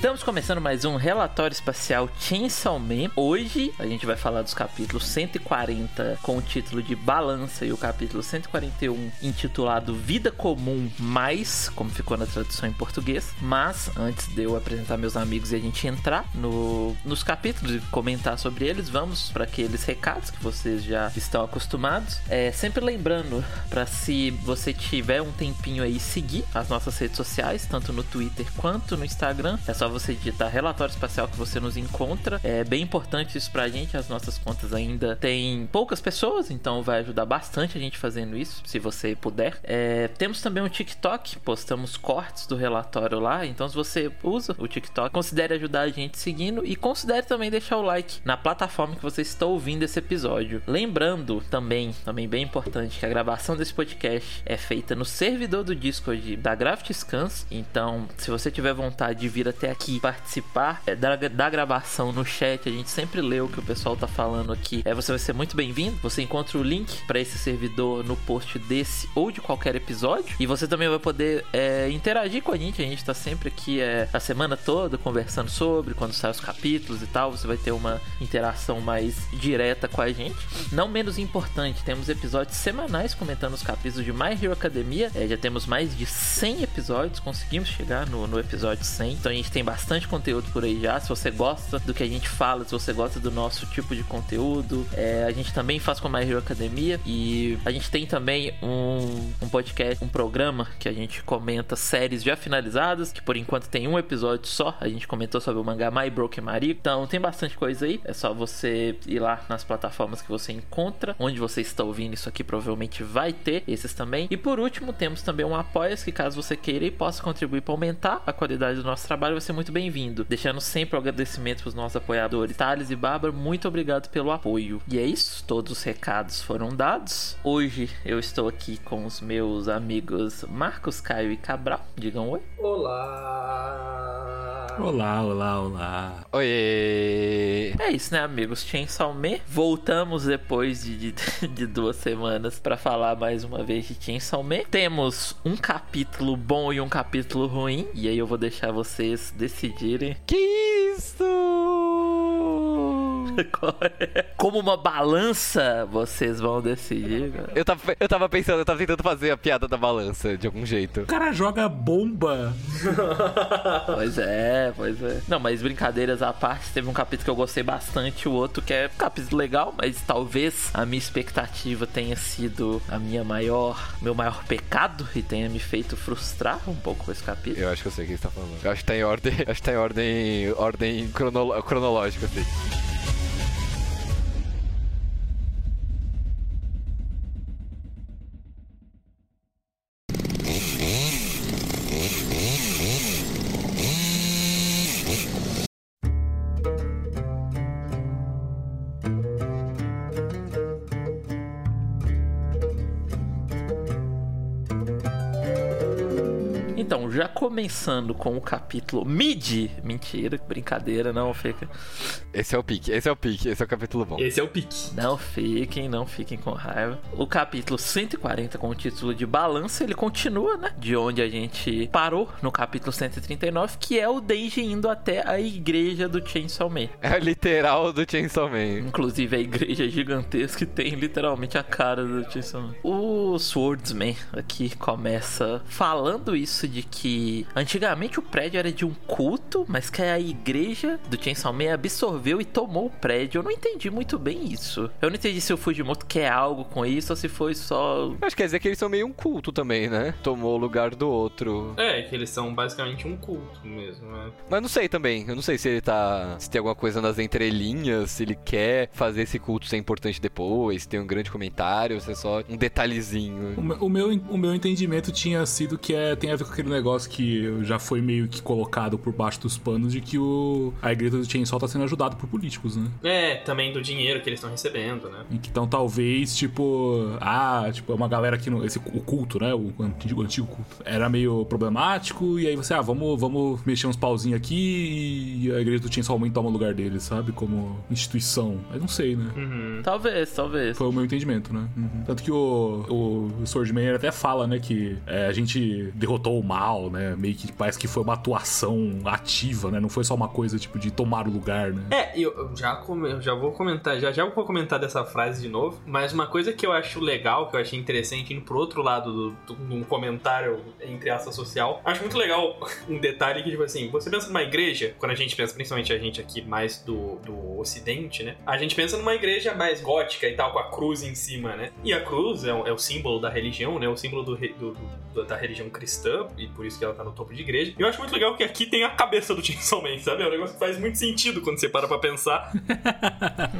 Estamos começando mais um relatório espacial Chainsaw Man. Hoje a gente vai falar dos capítulos 140 com o título de Balança e o capítulo 141 intitulado Vida Comum Mais, como ficou na tradução em português. Mas antes de eu apresentar meus amigos e a gente entrar no, nos capítulos e comentar sobre eles, vamos para aqueles recados que vocês já estão acostumados. É, sempre lembrando para se você tiver um tempinho aí seguir as nossas redes sociais, tanto no Twitter quanto no Instagram. É só você digitar relatório espacial que você nos encontra. É bem importante isso pra gente. As nossas contas ainda têm poucas pessoas, então vai ajudar bastante a gente fazendo isso, se você puder. É, temos também um TikTok, postamos cortes do relatório lá. Então, se você usa o TikTok, considere ajudar a gente seguindo e considere também deixar o like na plataforma que você está ouvindo esse episódio. Lembrando também, também bem importante, que a gravação desse podcast é feita no servidor do Discord da Graft Scans. Então, se você tiver vontade de vir até aqui participar é, da, da gravação no chat, a gente sempre lê o que o pessoal tá falando aqui. É, você vai ser muito bem-vindo. Você encontra o link para esse servidor no post desse ou de qualquer episódio. E você também vai poder é, interagir com a gente. A gente tá sempre aqui é, a semana toda conversando sobre, quando saem os capítulos e tal. Você vai ter uma interação mais direta com a gente. Não menos importante, temos episódios semanais comentando os capítulos de My Hero Academia. É, já temos mais de 100 episódios, conseguimos chegar no, no episódio 100. Então a gente tem bastante conteúdo por aí já. Se você gosta do que a gente fala, se você gosta do nosso tipo de conteúdo, é, a gente também faz com a My Hero Academia. E a gente tem também um, um podcast, um programa que a gente comenta séries já finalizadas, que por enquanto tem um episódio só. A gente comentou sobre o mangá My Broken Mario. Então tem bastante coisa aí. É só você ir lá nas plataformas que você encontra. Onde você está ouvindo isso aqui, provavelmente vai ter esses também. E por último, temos também um apoia que caso você queira e possa contribuir para aumentar a qualidade do nosso trabalho, vai ser muito bem-vindo. Deixando sempre o agradecimento para os nossos apoiadores, Thales e Bárbara, muito obrigado pelo apoio. E é isso, todos os recados foram dados. Hoje eu estou aqui com os meus amigos Marcos, Caio e Cabral. Digam oi. Olá! Olá, olá, olá. Oi! É isso, né, amigos? Chainsaw Man. Voltamos depois de, de, de duas semanas para falar mais uma vez de Chainsaw Man. Temos um capítulo bom e um capítulo ruim. E aí eu vou deixar vocês decidirem. Que isso? Como uma balança, vocês vão decidir. Cara. Eu tava, eu tava pensando, eu tava tentando fazer a piada da balança de algum jeito. O cara joga bomba. pois é, pois é. Não, mas brincadeiras à parte, teve um capítulo que eu gostei bastante, o outro que é um capítulo legal, mas talvez a minha expectativa tenha sido a minha maior, meu maior pecado e tenha me feito frustrar um pouco com esse capítulo. Eu acho que eu sei o que você tá falando. Eu acho que tá em ordem, acho que tá em ordem, ordem cronolo, cronológica, assim. Já começando com o capítulo mid, mentira, brincadeira, não fica. Esse é o pique, esse é o pique, esse é o capítulo bom. Esse é o pique. Não fiquem, não fiquem com raiva. O capítulo 140 com o título de Balança, ele continua, né? De onde a gente parou no capítulo 139, que é o Denji indo até a igreja do Chainsaw Man. É o literal do Chainsaw Man. Inclusive a igreja gigantesca que tem literalmente a cara do Chainsaw Man. O Swordsman aqui começa falando isso de que antigamente o prédio era de um culto, mas que a igreja do Chainsaw Man absorveu e tomou o prédio. Eu não entendi muito bem isso. Eu não entendi se o Fujimoto quer algo com isso ou se foi só. Acho que quer dizer que eles são meio um culto também, né? Tomou o lugar do outro. É, que eles são basicamente um culto mesmo, né? Mas não sei também. Eu não sei se ele tá. Se tem alguma coisa nas entrelinhas, se ele quer fazer esse culto ser importante depois, se tem um grande comentário, ou se é só um detalhezinho. O, o meu, o meu entendimento tinha sido que é, tem a ver com aquele negócio que já foi meio que colocado por baixo dos panos de que o, a igreja do Chainsaw tá sendo ajudada por políticos, né? É, também do dinheiro que eles estão recebendo, né? E que então talvez, tipo, ah, tipo, é uma galera que no, esse, o culto, né? O antigo, o antigo culto. Era meio problemático, e aí você, ah, vamos, vamos mexer uns pauzinhos aqui e a igreja do Chainsaw Man toma o lugar deles, sabe? Como instituição. Mas não sei, né? Uhum. Talvez, talvez. Foi o meu entendimento, né? Tanto que o, o Swordman até fala, né, que é, a gente derrotou o mal, né? Meio que parece que foi uma atuação ativa, né? Não foi só uma coisa tipo de tomar o lugar, né? É, eu já, come- eu já vou comentar, já já vou comentar dessa frase de novo, mas uma coisa que eu acho legal, que eu achei interessante, indo pro outro lado do, do, num comentário entre aspas social, acho muito legal um detalhe que, tipo assim, você pensa numa igreja, quando a gente pensa, principalmente a gente aqui mais do, do ocidente, né? A gente pensa numa igreja mais gótica e tal, com a cruz em cima, né? E a cruz é, o- é o símbolo da religião, né? O símbolo do, do- do- da religião cristã, e por isso que ela tá no topo de igreja. E eu acho muito legal que aqui tem a cabeça do Chainsaw Man, sabe? É um negócio que faz muito sentido quando você para pra pensar.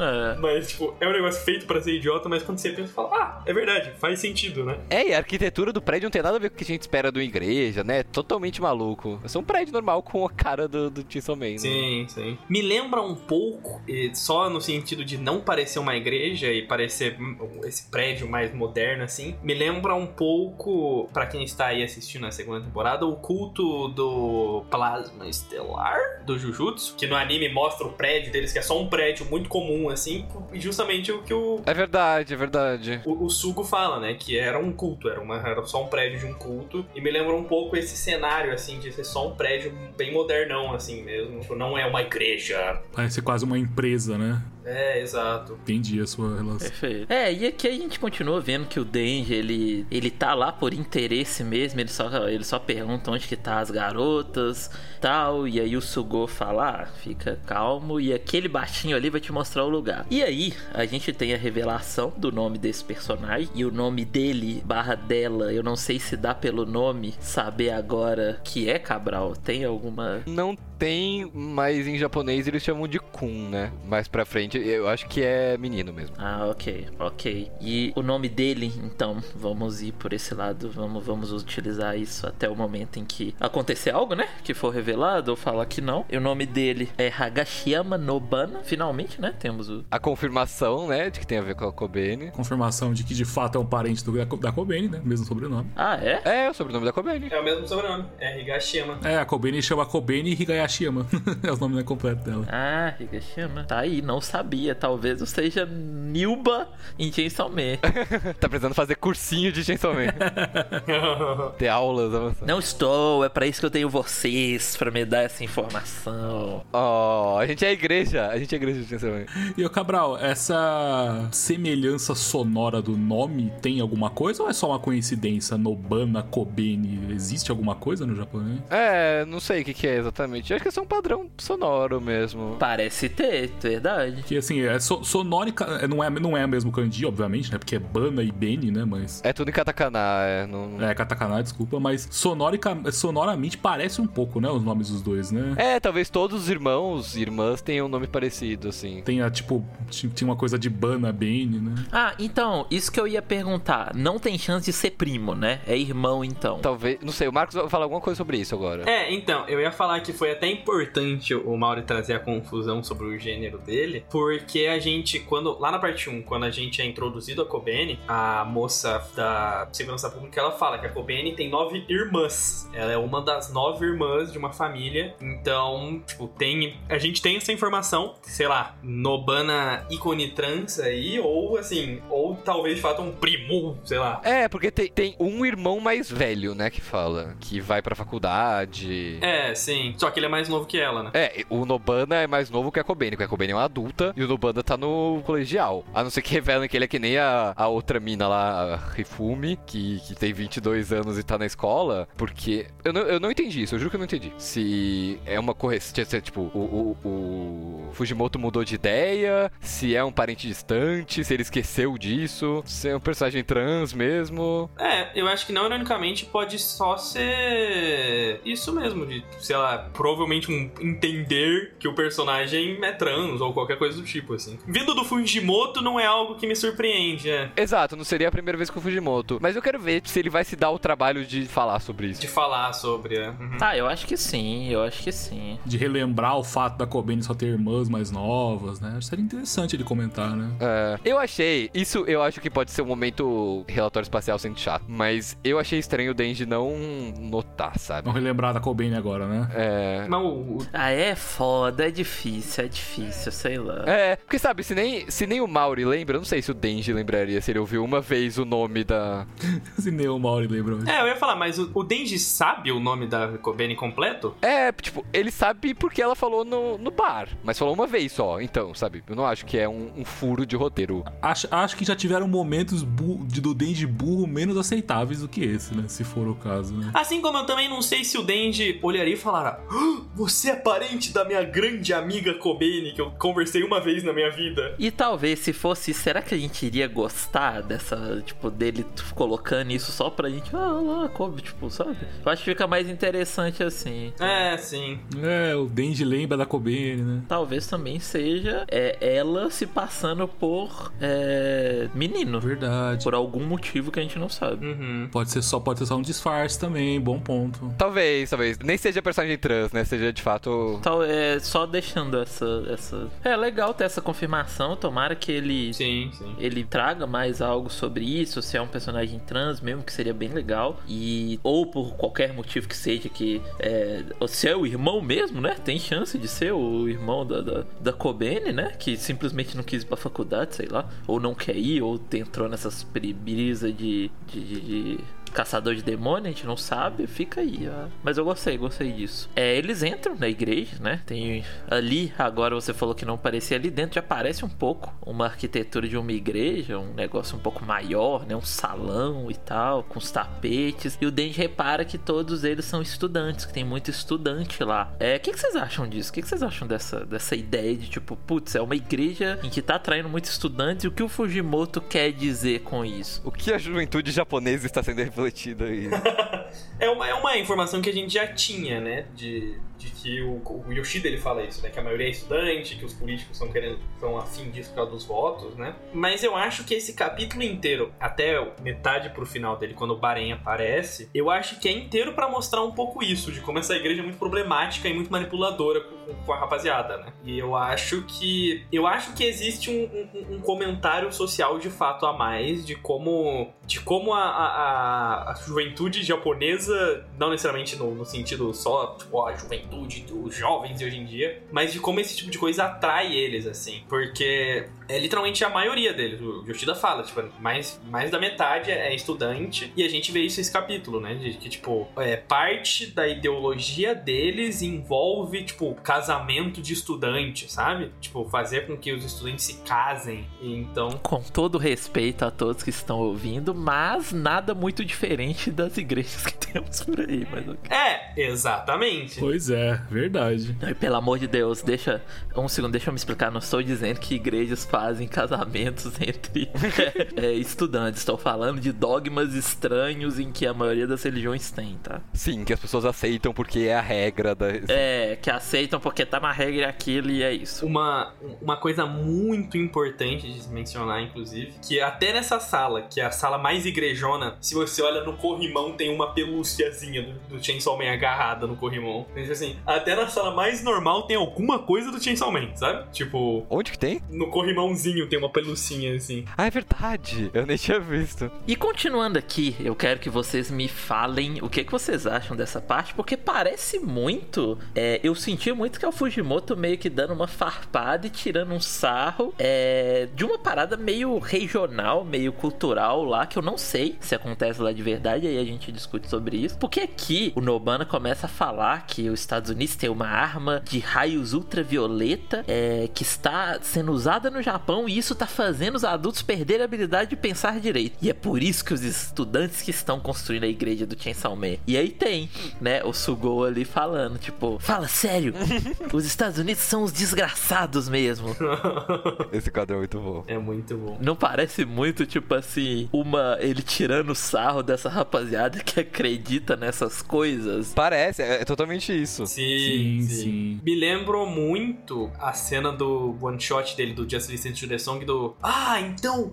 É. Mas, tipo, é um negócio feito pra ser idiota, mas quando você pensa, você fala, ah, é verdade, faz sentido, né? É, e a arquitetura do prédio não tem nada a ver com o que a gente espera do igreja, né? Totalmente maluco. É só um prédio normal com a cara do, do Chainsaw Man. né? Sim, sim. Me lembra um pouco, só no sentido de não parecer uma igreja e parecer esse prédio mais moderno, assim, me lembra um pouco, pra quem está aí assistindo a segunda temporada, o culto do plasma estelar do Jujutsu, que no anime mostra o prédio deles, que é só um prédio muito comum, assim, e justamente o que o, É verdade, é verdade. o, o Sugo fala, né? Que era um culto, era, uma, era só um prédio de um culto. E me lembra um pouco esse cenário, assim, de ser só um prédio bem modernão, assim mesmo. Tipo, Não é uma igreja. Parece quase uma empresa, né? É, exato. Entendi a sua relação. Perfeito. É, e aqui a gente continua vendo que o Denji, ele, ele tá lá por interesse mesmo, ele só, ele só pergunta onde que tá as garotas, tal, e aí o Sugô fala, ah, fica calmo, e aquele baixinho ali vai te mostrar o lugar. E aí, a gente tem a revelação do nome desse personagem, e o nome dele, barra dela, eu não sei se dá pelo nome saber agora que é Cabral, tem alguma... Não tem, mas em japonês eles chamam de Kun, né? Mais pra frente, eu acho que é menino mesmo. Ah, ok, ok. E o nome dele, então, vamos ir por esse lado, vamos, vamos utilizar isso até o momento em que acontecer algo, né? Que for revelado ou falar que não. E o nome dele é Hagashiyama Nobana, finalmente, né? Temos o. A confirmação, né, de que tem a ver com a Kobene. Confirmação de que de fato é um parente do, da Kobeni, né? Mesmo sobrenome. Ah, é? É, o sobrenome da Kobene. É o mesmo sobrenome. É Higashiyama. É, a Kobeni chama Kobeni Higayashiyama. é o nome né, completo dela. Ah, Higashiyama. Tá aí, não sabia. Talvez eu seja Nilba em Chainsaw Man. tá precisando fazer cursinho de Chainsaw Man. Ter aulas avançadas. não estou, é pra isso que eu tenho vocês, pra me dar essa informação. Oh, a gente é a igreja. A gente é a igreja de Chainsaw Man. E o Cabral, essa semelhança sonora do nome tem alguma coisa ou é só uma coincidência? Nobana, Kobeni, existe alguma coisa no japonês? É, não sei o que, que é exatamente. Acho que é só um padrão sonoro mesmo. Parece ter, verdade. Que assim, é so, sonórica, é, não é, não é mesmo kanji, obviamente, né? Porque é Bana e Beni, né? Mas. É tudo em katakana, é. Não... É, katakana, desculpa, mas sonorica, sonoramente parece um pouco, né? Os nomes dos dois, né? É, talvez todos os irmãos e irmãs tenham um nome parecido, assim. Tem a, tipo, ti- tinha uma coisa de Bana, Beni, né? Ah, então, isso que eu ia perguntar. Não tem chance de ser primo, né? É irmão, então. Talvez. Não sei, o Marcos vai falar alguma coisa sobre isso agora. É, então, eu ia falar que foi até importante o Mauri trazer a confusão sobre o gênero dele, porque a gente, quando lá na parte 1, quando a gente é introduzido a Kobeni, a moça da segurança pública, ela fala que a Kobeni tem nove irmãs. Ela é uma das nove irmãs de uma família. Então, tipo, tem. A gente tem essa informação, sei lá, Nobana ícone trans aí, ou assim, ou talvez de fato um primo, sei lá. É, porque tem, tem um irmão mais velho, né, que fala. Que vai pra faculdade. É, sim. Só que ele é mais novo que ela, né? É, o Nobana é mais novo que a Kobeni, porque a Kobeni é uma adulta e o Nobana tá no colegial. A não ser que revelem que ele é que nem a, a outra mina lá, a Rifumi, que, que tem 22 anos e tá na escola, porque eu não, eu não entendi isso, eu juro que eu não entendi. Se é uma correção, tipo, o, o, o Fujimoto mudou de ideia, se é um parente distante, se ele esqueceu disso, se é um personagem trans mesmo. É, eu acho que não ironicamente pode só ser isso mesmo, de, sei lá, provavelmente um entender que o personagem é trans ou qualquer coisa do tipo, assim. Vindo do Fujimoto não é algo que me surpreende, é. Exato, não seria a primeira vez com o Fujimoto, mas eu quero ver se ele vai se dar o trabalho de falar sobre isso. De falar sobre, é. Uhum. Ah, eu acho que sim, eu acho que sim. De relembrar o fato da Kobeni só ter irmãs mais novas, né? Seria interessante ele comentar, né? É, eu achei, isso eu acho que pode ser um momento relatório espacial sendo chato, mas eu achei estranho o Denji não notar, sabe? Vamos relembrar da Kobeni agora, né? É, mas o, Ah, é foda, é difícil, é difícil, sei lá. É, porque sabe, se nem, se nem o Mauri lembra, eu não sei se o Denji lembraria se ele ouviu uma vez o nome da. Se nem o Mauri lembrou. É, eu ia falar, mas o, o Denji sabe o nome da Kobeni completo? É, tipo, ele sabe porque ela falou no, no bar, mas falou uma vez só, então, sabe? Eu não acho que é um, um furo de roteiro. Acho, acho que já tiveram momentos de, do Denji burro menos aceitáveis do que esse, né? Se for o caso, né? Assim como eu também não sei se o Denji olharia e falara "Ah, Você é parente da minha grande amiga Kobeni, que eu conversei uma vez na minha vida. E talvez se fosse, será que a gente iria gostar dessa, tipo, dele colocando isso só pra gente, ah, lá, Kobe, tipo, sabe? Eu acho que fica mais interessante assim. É, sim. É, o Denji lembra da Kobene, né? Talvez também seja é, ela se passando por é, menino. Verdade. Por algum motivo que a gente não sabe. Uhum. Pode ser só, pode ser só um disfarce também, bom ponto. Talvez, talvez. Nem seja personagem trans, né? Seja de fato. Então, é, só deixando essa, essa. É legal ter essa confirmação. Tomara que ele. Sim, sim. Ele traga mais algo sobre isso, se é um personagem trans mesmo, que seria bem legal. E. Ou por qualquer motivo que seja, que. É, se é o irmão mesmo, né? Tem chance de ser o irmão da, da, da Kobene, né? Que simplesmente não quis ir pra faculdade, sei lá. Ou não quer ir, ou entrou nessas brisas de- de- de, de caçador de demônio, a gente não sabe, fica aí. ó. Mas eu gostei, gostei disso. É, eles entram na igreja, né? Tem ali, agora você falou que não parecia ali dentro, já parece um pouco uma arquitetura de uma igreja, um negócio um pouco maior, né? Um salão e tal, com os tapetes. E o Denji repara que todos eles são estudantes, que tem muito estudante lá. É, o que, que vocês acham disso? O que, que vocês acham dessa, dessa ideia de tipo, putz, é uma igreja em que tá atraindo muitos estudantes e o que o Fujimoto quer dizer com isso? O que a juventude japonesa está sendo refletida aí? É uma, é uma informação que a gente já tinha, né? De, de que o, o Yoshida ele fala isso, né? Que a maioria é estudante, que os políticos estão querendo, estão afim disso por causa dos votos, né? Mas eu acho que esse capítulo inteiro, até metade pro final dele, quando o Baren aparece, eu acho que é inteiro pra mostrar um pouco isso, de como essa igreja é muito problemática e muito manipuladora com, com a rapaziada, né? E eu acho que. Eu acho que existe um, um- um comentário social de fato a mais de como. De como a, a, a- a juventude japonesa, não necessariamente no, no sentido só, tipo, a juventude dos jovens de hoje em dia, mas de como esse tipo de coisa atrai eles, assim. Porque é literalmente a maioria deles. O Yoshida fala, tipo, mais, mais da metade é estudante. E a gente vê isso nesse capítulo, né? De que, tipo, é, parte da ideologia deles envolve, tipo, casamento de estudante, sabe? Tipo, fazer com que os estudantes se casem. E então. Com todo respeito a todos que estão ouvindo, mas nada muito diferente das igrejas que temos por aí. Mas ok. É, exatamente. Pois é, verdade. Ai, pelo amor de Deus, deixa. Um segundo, deixa eu me explicar. Não estou dizendo que igrejas fazem casamentos entre é, estudantes. Estou falando de dogmas estranhos em que a maioria das religiões tem, tá? Sim, que as pessoas aceitam porque é a regra da. É, que aceitam porque tá na regra aquilo e é isso. Uma, uma coisa muito importante de se mencionar, inclusive, que até nessa sala, que é a sala mais igrejona, se você olha no corrimão, tem uma pelúciazinha do, do Chainsaw Man agarrada no corrimão. Então, tipo assim, até na sala mais normal tem alguma coisa do Chainsaw Man, sabe? Tipo, Onde que tem? no corrimãozinho tem uma pelucinha assim. Ah, é verdade. Eu nem tinha visto. E continuando aqui, eu quero que vocês me falem o que, que vocês acham dessa parte, porque parece muito. é, eu senti muito que é o Fujimoto meio que dando uma farpada e tirando um sarro é, de uma parada meio regional, meio cultural lá, que eu não sei se acontece lá de verdade, aí a gente discute sobre isso. Porque aqui o Nobana começa a falar que os Estados Unidos têm uma arma de raios ultravioleta é, que está sendo usada no Japão e isso tá fazendo os adultos perderem a habilidade de pensar direito. E é por isso que os estudantes que estão construindo a igreja do Chainsaw Man. E aí tem, né, o Sugou ali falando, tipo, fala sério, os Estados Unidos são os desgraçados mesmo. Esse quadro é muito bom. É muito bom. Não parece muito, tipo assim, uma. ele tirando sarro dessa rapaziada que acredita nessas coisas? Parece, é, é totalmente isso. Sim, Sim, sim, sim. Me lembrou muito a cena do one shot dele do Justice The Song do. Ah, então.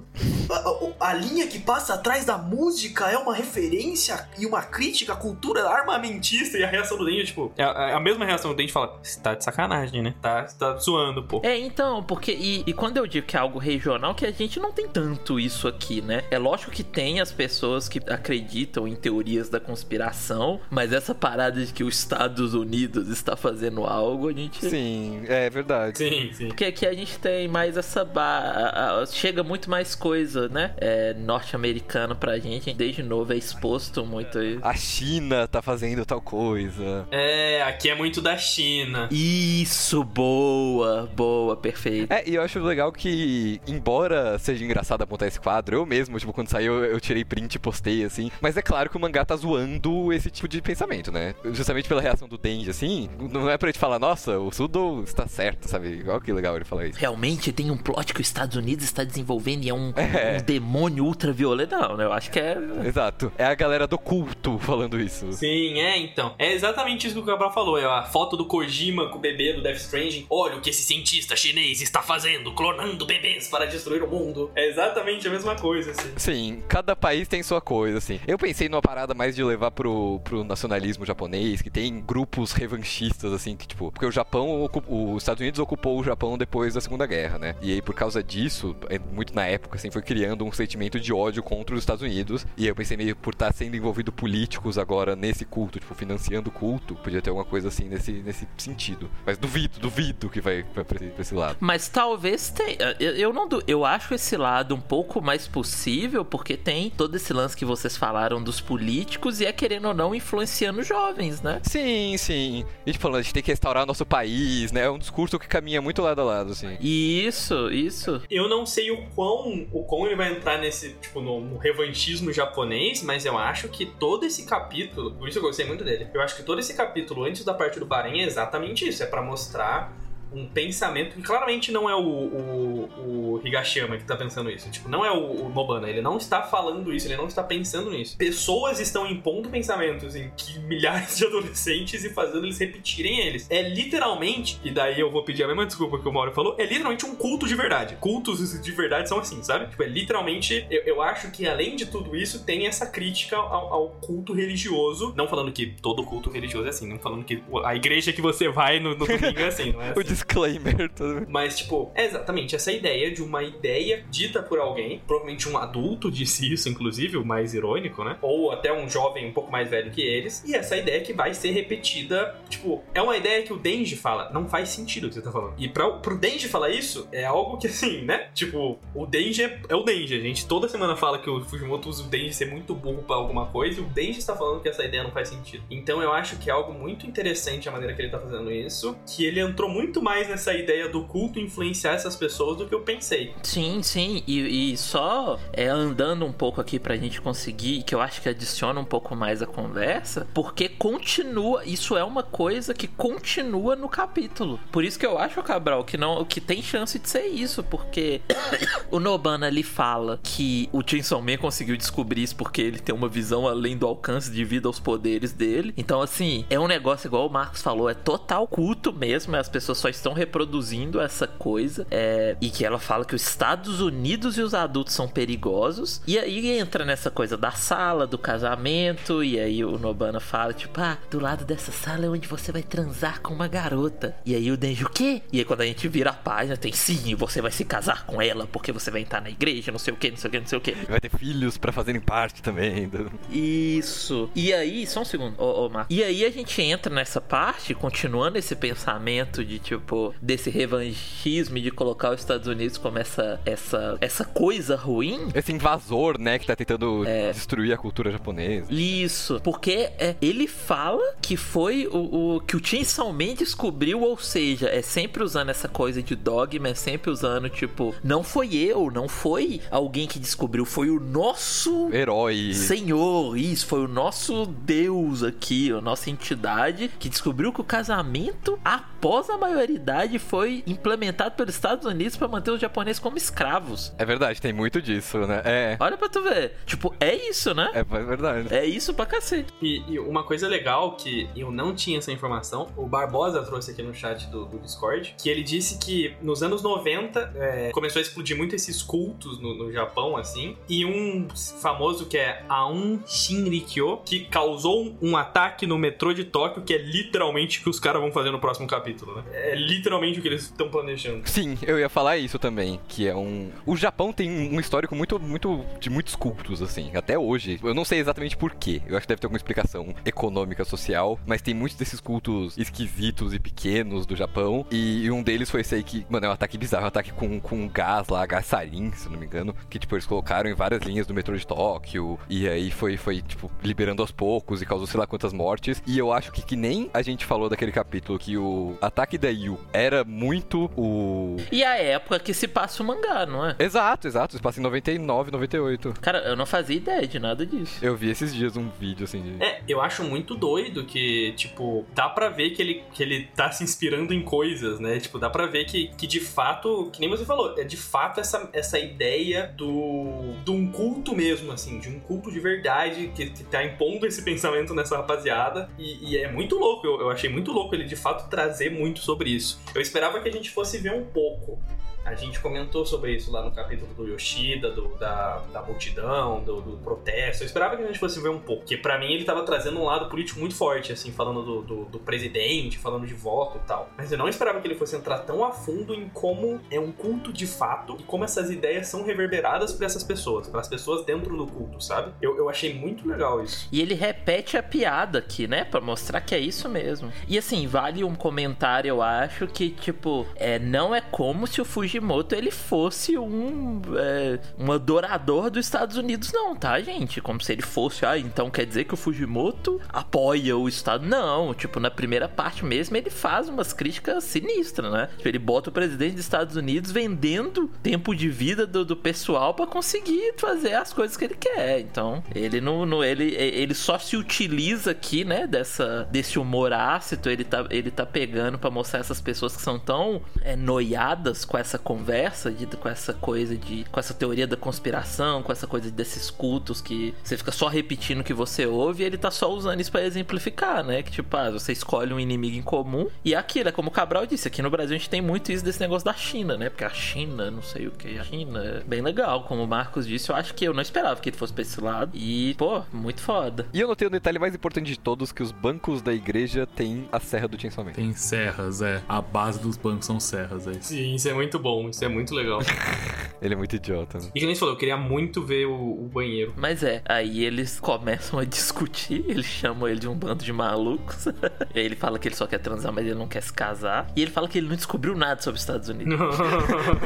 A, a, a linha que passa atrás da música é uma referência e uma crítica à cultura armamentista. E a reação do Denji, tipo, é a, é a mesma reação do Denji fala: Você tá de sacanagem, né? Tá, tá zoando, pô. É, então, porque. E, e quando eu digo que é algo regional, que a gente não tem tanto isso aqui, né? É lógico que tem as pessoas que acreditam em teorias da conspiração, mas essa parada de que os Estados Unidos está fazendo algo, a gente. Sim, é verdade. Sim, sim. Porque aqui a gente tem mais essa. Ba... Chega muito mais coisa, né? É, norte-americana pra gente. Desde novo é exposto muito. A China tá fazendo tal coisa. É, aqui é muito da China. Isso, boa, boa, perfeito. É, e eu acho legal que, embora seja engraçado apontar esse quadro, eu mesmo, tipo, quando saiu, eu tirei print e postei, assim. Mas é claro que o mangá tá zoando esse tipo de pensamento, né? Justamente pela reação do Denji, assim, não é pra gente falar, nossa, o Sudo está certo, sabe? Olha que legal ele falar isso. Realmente tem um plot que os Estados Unidos está desenvolvendo e é um, é. um demônio ultraviolento. Não, né? Eu acho que é. Exato. É a galera do culto falando isso. Sim, é, então. É exatamente isso que o Cabral falou. É a foto do Kojima com o bebê do Death Stranding. Olha o que esse cientista chinês está fazendo, clonando bebês para destruir o mundo. É exatamente a mesma coisa, assim. Sim, cada país tem sua coisa, assim. Eu pensei numa parada mais de levar pro, pro nacionalismo japonês, que tem grupos revanchistas, assim, que, tipo, porque o Japão, os Estados Unidos ocupou o Japão depois da Segunda Guerra, né? E aí, por causa disso, é muito na época, assim, foi criando um sentimento de ódio contra os Estados Unidos. E eu pensei meio por estar sendo envolvido políticos agora nesse culto, tipo, financiando o culto, podia ter alguma coisa assim nesse, nesse sentido. Mas duvido, duvido que vai, vai pra, esse, lado. Mas talvez tenha. Eu, eu não. Eu acho esse lado um pouco mais possível, porque tem todo esse lance que vocês falaram dos políticos e é querendo ou não influenciando jovens, né? Sim, sim. E tipo, a gente tem que restaurar nosso país, né? É um discurso que caminha muito lado a lado, assim. Isso, isso. Eu não sei o quão, o quão ele vai entrar nesse, tipo, no, no revanchismo japonês, mas eu acho que todo esse capítulo, por isso eu gostei muito dele, eu acho que todo esse capítulo antes da parte do Bahrein é exatamente isso, é para mostrar um pensamento que claramente não é o, o, o Higashiyama que tá pensando isso. Tipo, não é o, o, Nobana. Ele não está falando isso, ele não está pensando nisso. Pessoas estão impondo pensamentos em que milhares de adolescentes e fazendo eles repetirem eles. É literalmente, e daí eu vou pedir a mesma desculpa que o Mauro falou, é literalmente um culto de verdade. Cultos de verdade são assim, sabe? Tipo, é literalmente. Eu, eu acho que além de tudo isso, tem essa crítica ao, ao, culto religioso. Não falando que todo culto religioso é assim, não falando que a igreja que você vai no, no domingo é assim, não é assim disclaimer. Mas, tipo, é exatamente essa ideia de uma ideia dita por alguém, provavelmente um adulto disse isso, inclusive, o mais irônico, né? Ou até um jovem um pouco mais velho que eles. E essa ideia que vai ser repetida, tipo, é uma ideia que o Denji fala, não faz sentido o que você tá falando. E pra, pro Denji falar isso, é algo que, assim, né? Tipo, o Denji é, é o Denji. A gente toda semana fala que o Fujimoto usa o Denji ser muito burro pra alguma coisa, e o Denji está falando que essa ideia não faz sentido. Então eu acho que é algo muito interessante a maneira que ele tá fazendo isso, que ele entrou muito mais nessa ideia do culto influenciar essas pessoas do que eu pensei. Sim, sim. E, e só é, andando um pouco aqui pra gente conseguir, que eu acho que adiciona um pouco mais a conversa, porque continua. Isso é uma coisa que continua no capítulo. Por isso que eu acho, Cabral, que não que tem chance de ser isso, porque o Nobana ali fala que o Chainsaw Man conseguiu descobrir isso porque ele tem uma visão além do alcance de vida aos poderes dele. Então, assim, é um negócio igual o Marcos falou, é total culto mesmo, as pessoas só estão reproduzindo essa coisa. É, e que ela fala que os Estados Unidos e os adultos são perigosos. E aí entra nessa coisa da sala, do casamento. E aí o Nobana fala, tipo, ah, do lado dessa sala é onde você vai transar com uma garota. E aí o Denji, o quê? E aí quando a gente vira a página, tem sim, você vai se casar com ela porque você vai entrar na igreja, não sei o que, não sei o que, não sei o que. Vai ter filhos para fazerem parte também. Do... Isso. E aí, só um segundo, ô, ô. E aí a gente entra nessa parte, continuando esse pensamento de tipo, desse revanchismo de colocar os Estados Unidos como essa, essa, essa coisa ruim. Esse invasor, né, que tá tentando é... destruir a cultura japonesa. Isso, porque é, ele fala que foi o, o que o Chainsaw Man descobriu, ou seja, é sempre usando essa coisa de dogma, é sempre usando, tipo, não foi eu, não foi alguém que descobriu, foi o nosso herói. Senhor, isso, foi o nosso Deus aqui, a nossa entidade que descobriu que o casamento, após a maioridade foi implementado pelos Estados Unidos para manter os japoneses como escravos. É verdade, tem muito disso, né? É. Olha pra tu ver. Tipo, é isso, né? É verdade. É isso pra cacete. E, e uma coisa legal que eu não tinha essa informação, o Barbosa trouxe aqui no chat do, do Discord, que ele disse que nos anos 90 é, começou a explodir muito esses cultos no, no, Japão, assim, e um famoso que é Aum Shinrikyo, que causou um ataque no metrô de Tóquio, que é literalmente o que os caras vão fazer no próximo capítulo, né? É literalmente o que eles estão planejando. Sim, eu ia falar isso também, que é um... O Japão tem um histórico muito, muito de muitos cultos, assim, até hoje. Eu não sei exatamente por quê, eu acho que deve ter alguma explicação econômica, social, mas tem muitos desses cultos esquisitos e pequenos do Japão, e um deles foi esse aí que, mano, é um ataque bizarro, um ataque com, com gás lá, gás sarin, se não me engano, que, tipo, eles colocaram em várias linhas do metrô de Tóquio, e aí foi, foi tipo, liberando aos poucos e causou sei lá quantas mortes, e eu acho que que nem a gente falou daquele capítulo que o ataque da Yu era muito o... E a época que se passa o mangá, não é? Exato, exato, se passa em 99, 98. Cara, eu não fazia ideia de nada disso. Eu vi esses dias um vídeo, assim, de... É, eu acho muito doido que, tipo, dá pra ver que ele, que ele tá se inspirando em coisas, né? Tipo, dá pra ver que, que de fato, que nem você falou, é de fato essa, essa ideia do de um culto mesmo, assim, de um culto de verdade que, que tá impondo esse pensamento nessa rapaziada. E, e é muito louco, eu, eu achei muito louco ele de fato trazer muito sobre isso. Eu esperava que a gente fosse ver um pouco a gente comentou sobre isso lá no capítulo do Yoshida, do, da, da multidão, do, do, protesto. Eu esperava que a gente fosse ver um pouco, porque para mim ele tava trazendo um lado político muito forte, assim, falando do, do, do, presidente, falando de voto e tal. Mas eu não esperava que ele fosse entrar tão a fundo em como é um culto de fato e como essas ideias são reverberadas para essas pessoas, para as pessoas dentro do culto, sabe? Eu, eu achei muito legal isso. E ele repete a piada aqui, né? Pra mostrar que é isso mesmo. E assim, vale um comentário, eu acho, que, tipo, é, não é como se o Fuji Fujimoto ele fosse um, é, um adorador dos Estados Unidos, não, tá, gente? Como se ele fosse, ah, então quer dizer que o Fujimoto apoia o Estado. Não, tipo, na primeira parte mesmo ele faz umas críticas sinistras, né? Tipo, ele bota o presidente dos Estados Unidos vendendo tempo de vida do, do pessoal para conseguir fazer as coisas que ele quer. Então, ele não, não, ele, ele só se utiliza aqui, né, dessa, desse humor ácido, ele tá, ele tá pegando para mostrar essas pessoas que são tão é, noiadas com essa conversa de, com essa coisa de. com essa teoria da conspiração, com essa coisa desses cultos que você fica só repetindo o que você ouve e ele tá só usando isso para exemplificar, né? Que tipo, ah, você escolhe um inimigo em comum e é aquilo, é como o Cabral disse, aqui no Brasil a gente tem muito isso desse negócio da China, né? Porque a China, não sei o que, a China é bem legal, como o Marcos disse, eu acho que eu não esperava que ele fosse pra esse lado e, pô, muito foda. E eu notei o um detalhe mais importante de todos, que os bancos da igreja têm a Serra do Chainsaw Man. Tem serras, é. A base dos bancos são serras, é isso. Sim, isso é muito bom bom, isso é muito legal. ele é muito idiota, né? E que nem falou, eu queria muito ver o, o, banheiro. Mas é, aí eles começam a discutir, eles chamam ele de um bando de malucos. e aí ele fala que ele só quer transar, mas ele não quer se casar. E ele fala que ele não descobriu nada sobre os Estados Unidos.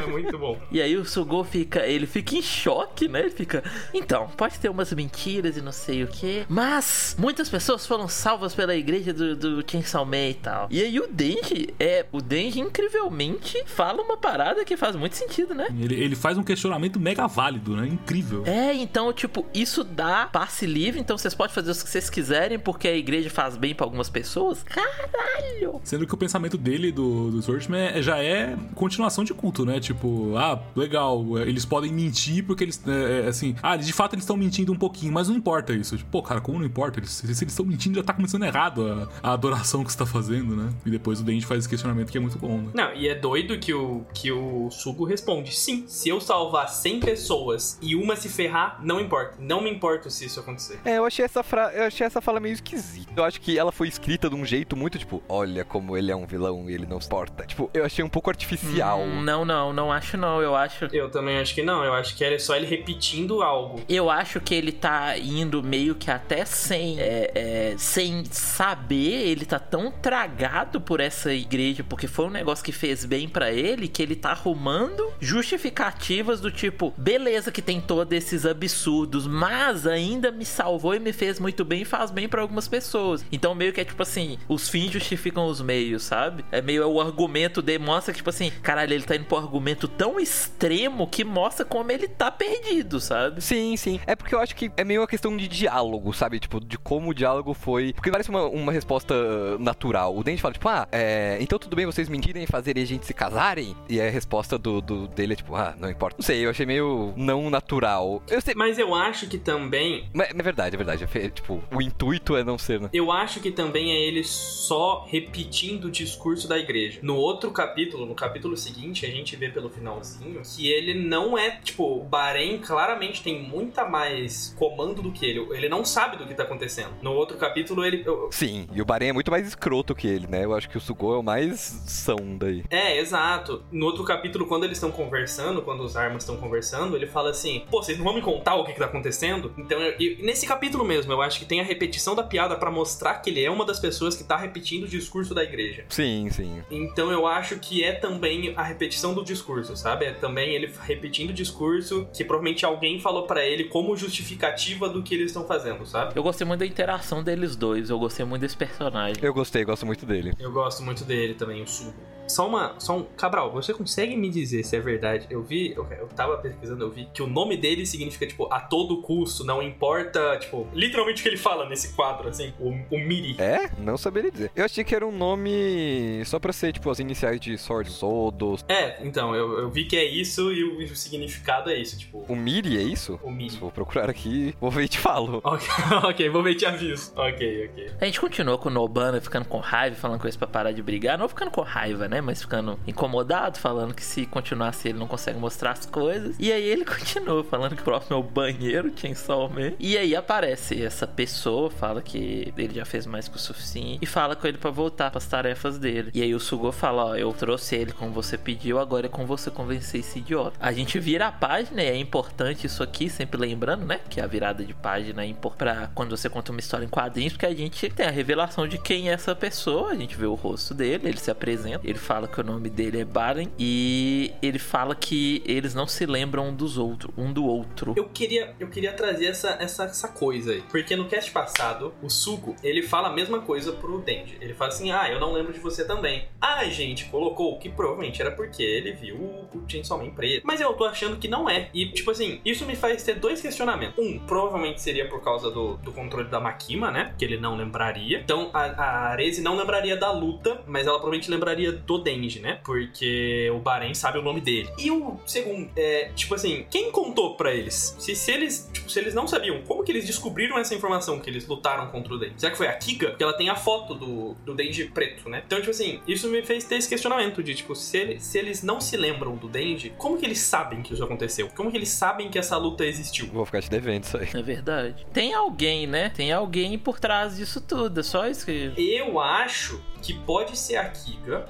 é muito bom. E aí o Sugo fica, ele fica em choque, né? Ele fica, então, pode ter umas mentiras e não sei o que, mas muitas pessoas foram salvas pela igreja do, do Chainsaw Man e tal. E aí o Denji, é, o Denji incrivelmente fala uma parada que faz muito sentido, né? Ele, ele faz um questionamento mega válido, né? Incrível. É, então, tipo, isso dá passe livre, então vocês podem fazer o que vocês quiserem, porque a igreja faz bem para algumas pessoas. Caralho! Sendo que o pensamento dele, do, do Swordman, é, já é continuação de culto, né? Tipo, ah, legal, eles podem mentir porque eles, é, é assim, ah, de fato eles estão mentindo um pouquinho, mas não importa isso. Tipo, pô, cara, como não importa? Eles, se eles estão mentindo, já tá começando errado a, a adoração que você tá fazendo, né? E depois o Dente faz esse questionamento que é muito bom, né? Não, e é doido que o, que o o Sugo responde: sim, se eu salvar 100 pessoas e uma se ferrar, não importa. Não me importa se isso acontecer. É, eu achei essa, fra... eu achei essa fala meio esquisita. Eu acho que ela foi escrita de um jeito muito tipo: olha como ele é um vilão e ele não se porta. Tipo, eu achei um pouco artificial. Hum, não, não, não acho não. Eu acho. Eu também acho que não. Eu acho que era só ele repetindo algo. Eu acho que ele tá indo meio que até sem, é, é, sem saber. Ele tá tão tragado por essa igreja porque foi um negócio que fez bem para ele que ele tá arrumando justificativa justificativas do tipo, beleza que tem todos esses absurdos, mas ainda me salvou e me fez muito bem e faz bem para algumas pessoas. Então meio que é tipo assim, os fins justificam os meios, sabe? É meio o argumento demonstra que tipo assim, caralho, ele tá indo pro argumento tão extremo que mostra como ele tá perdido, sabe? Sim, sim. É porque eu acho que é meio uma questão de diálogo, sabe? Tipo, de como o diálogo foi. Porque parece uma, uma resposta natural. O Dente fala, tipo, ah, é, então tudo bem vocês mentirem fazerem a gente se casarem? E a resposta do, do, dele é tipo, ah, não importa. Não sei, eu achei meio não natural. Eu sei. Mas eu acho que também. Mas é verdade, é verdade. É, tipo, o intuito é não ser, né? Eu acho que também é ele só repetindo o discurso da igreja. No outro capítulo, no capítulo seguinte, a gente vê pelo finalzinho que ele não é, tipo, o Bahrein claramente tem muita mais comando do que ele. Ele não sabe do que tá acontecendo. No outro capítulo, ele. Sim, e o Bahrein é muito mais escroto que ele, né? Eu acho que o Sugou é o mais são daí. É, exato. No outro capítulo, quando eles estão conversando, quando os armas estão conversando, ele fala assim: pô, vocês não vão me contar o que, que tá acontecendo? Então, eu, eu, nesse capítulo mesmo, eu acho que tem a repetição da piada para mostrar que ele é uma das pessoas que tá repetindo o discurso da igreja. Sim, sim. Então eu acho que é também a repetição do discurso, sabe? É também ele repetindo o discurso que provavelmente alguém falou para ele como justificativa do que eles estão fazendo, sabe? Eu gostei muito da interação deles dois, eu gostei muito desse personagem. Eu gostei, gosto muito dele. Eu gosto muito dele também, o Sugo. Só uma. Só um. Cabral, você consegue me dizer se é verdade? Eu vi, eu, eu tava pesquisando, eu vi que o nome dele significa, tipo, a todo custo, não importa, tipo, literalmente o que ele fala nesse quadro, assim, o, o Miri. É? Não saberia dizer. Eu achei que era um nome só pra ser, tipo, as iniciais de Sword Sodos. É, então, eu, eu vi que é isso e o, o, significado é isso, tipo. O Miri é isso? O Miri. Vou procurar aqui, vou ver e te falo. Ok, ok, vou ver e te aviso. Ok, ok. A gente continuou com o Nobana ficando com raiva, falando com eles pra parar de brigar. Não ficando com raiva, né? Mas ficando incomodado, falando que se continuasse ele não consegue mostrar as coisas. E aí ele continua falando que o próximo é banheiro, Chainsaw Man. E aí aparece essa pessoa, fala que ele já fez mais que o suficiente e fala com ele para voltar para as tarefas dele. E aí o Sugo fala: Ó, eu trouxe ele como você pediu, agora é com você convencer esse idiota. A gente vira a página e é importante isso aqui, sempre lembrando, né? Que a virada de página é pra quando você conta uma história em quadrinhos, porque a gente tem a revelação de quem é essa pessoa, a gente vê o rosto dele, ele se apresenta, ele fala que o nome dele é Baren e ele fala que eles não se lembram um dos outros, um do outro. Eu queria, eu queria trazer essa, essa, essa coisa aí, porque no cast passado, o Sugo, ele fala a mesma coisa pro Denji. Ele fala assim: "Ah, eu não lembro de você também". Ah, gente, colocou que provavelmente era porque ele viu o Chainsaw Man preto. Mas eu tô achando que não é. E tipo assim, isso me faz ter dois questionamentos. Um, provavelmente seria por causa do, do controle da Makima, né? Que ele não lembraria. Então a, a Arese não lembraria da luta, mas ela provavelmente lembraria do Denji, né? Porque o Bahrein sabe o nome dele. E o segundo, é, tipo assim, quem contou para eles? Se, se eles, tipo, se eles não sabiam, como que eles descobriram essa informação que eles lutaram contra o Denji? Será que foi a Kiga? Porque ela tem a foto do, do Denji preto, né? Então, tipo assim, isso me fez ter esse questionamento de, tipo, se, ele, se eles não se lembram do Denji, como que eles sabem que isso aconteceu? Como que eles sabem que essa luta existiu? Vou ficar te devendo isso aí. É verdade. Tem alguém, né? Tem alguém por trás disso tudo. É só isso que. Eu acho que pode ser a Kiga,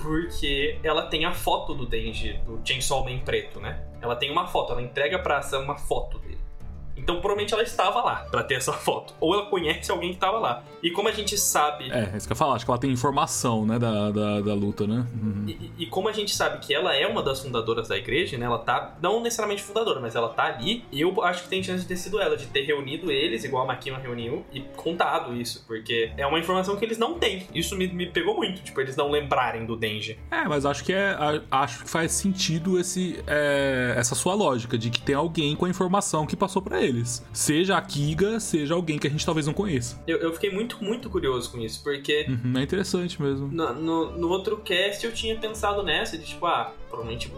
porque ela tem a foto do Denji, do Chainsaw Man preto, né? Ela tem uma foto, ela entrega pra ação uma foto dele. Então provavelmente ela estava lá pra ter essa foto. Ou ela conhece alguém que estava lá. E como a gente sabe. É, é isso que eu ia falar, acho que ela tem informação, né, da, da, da luta, né? Uhum. E, e, como a gente sabe que ela é uma das fundadoras da igreja, né? Ela tá. Não necessariamente fundadora, mas ela tá ali. Eu acho que tem chance de ter sido ela, de ter reunido eles, igual a Makima reuniu, e contado isso. Porque é uma informação que eles não têm. Isso me, me pegou muito, tipo, eles não lembrarem do Denji. É, mas acho que é. Acho que faz sentido esse, é, essa sua lógica de que tem alguém com a informação que passou para eles. Seja a Kiga, seja alguém que a gente talvez não conheça. Eu, eu fiquei muito, muito curioso com isso, porque. Uhum, é interessante mesmo. No, no, no, outro cast eu tinha pensado nessa, de tipo, ah, provavelmente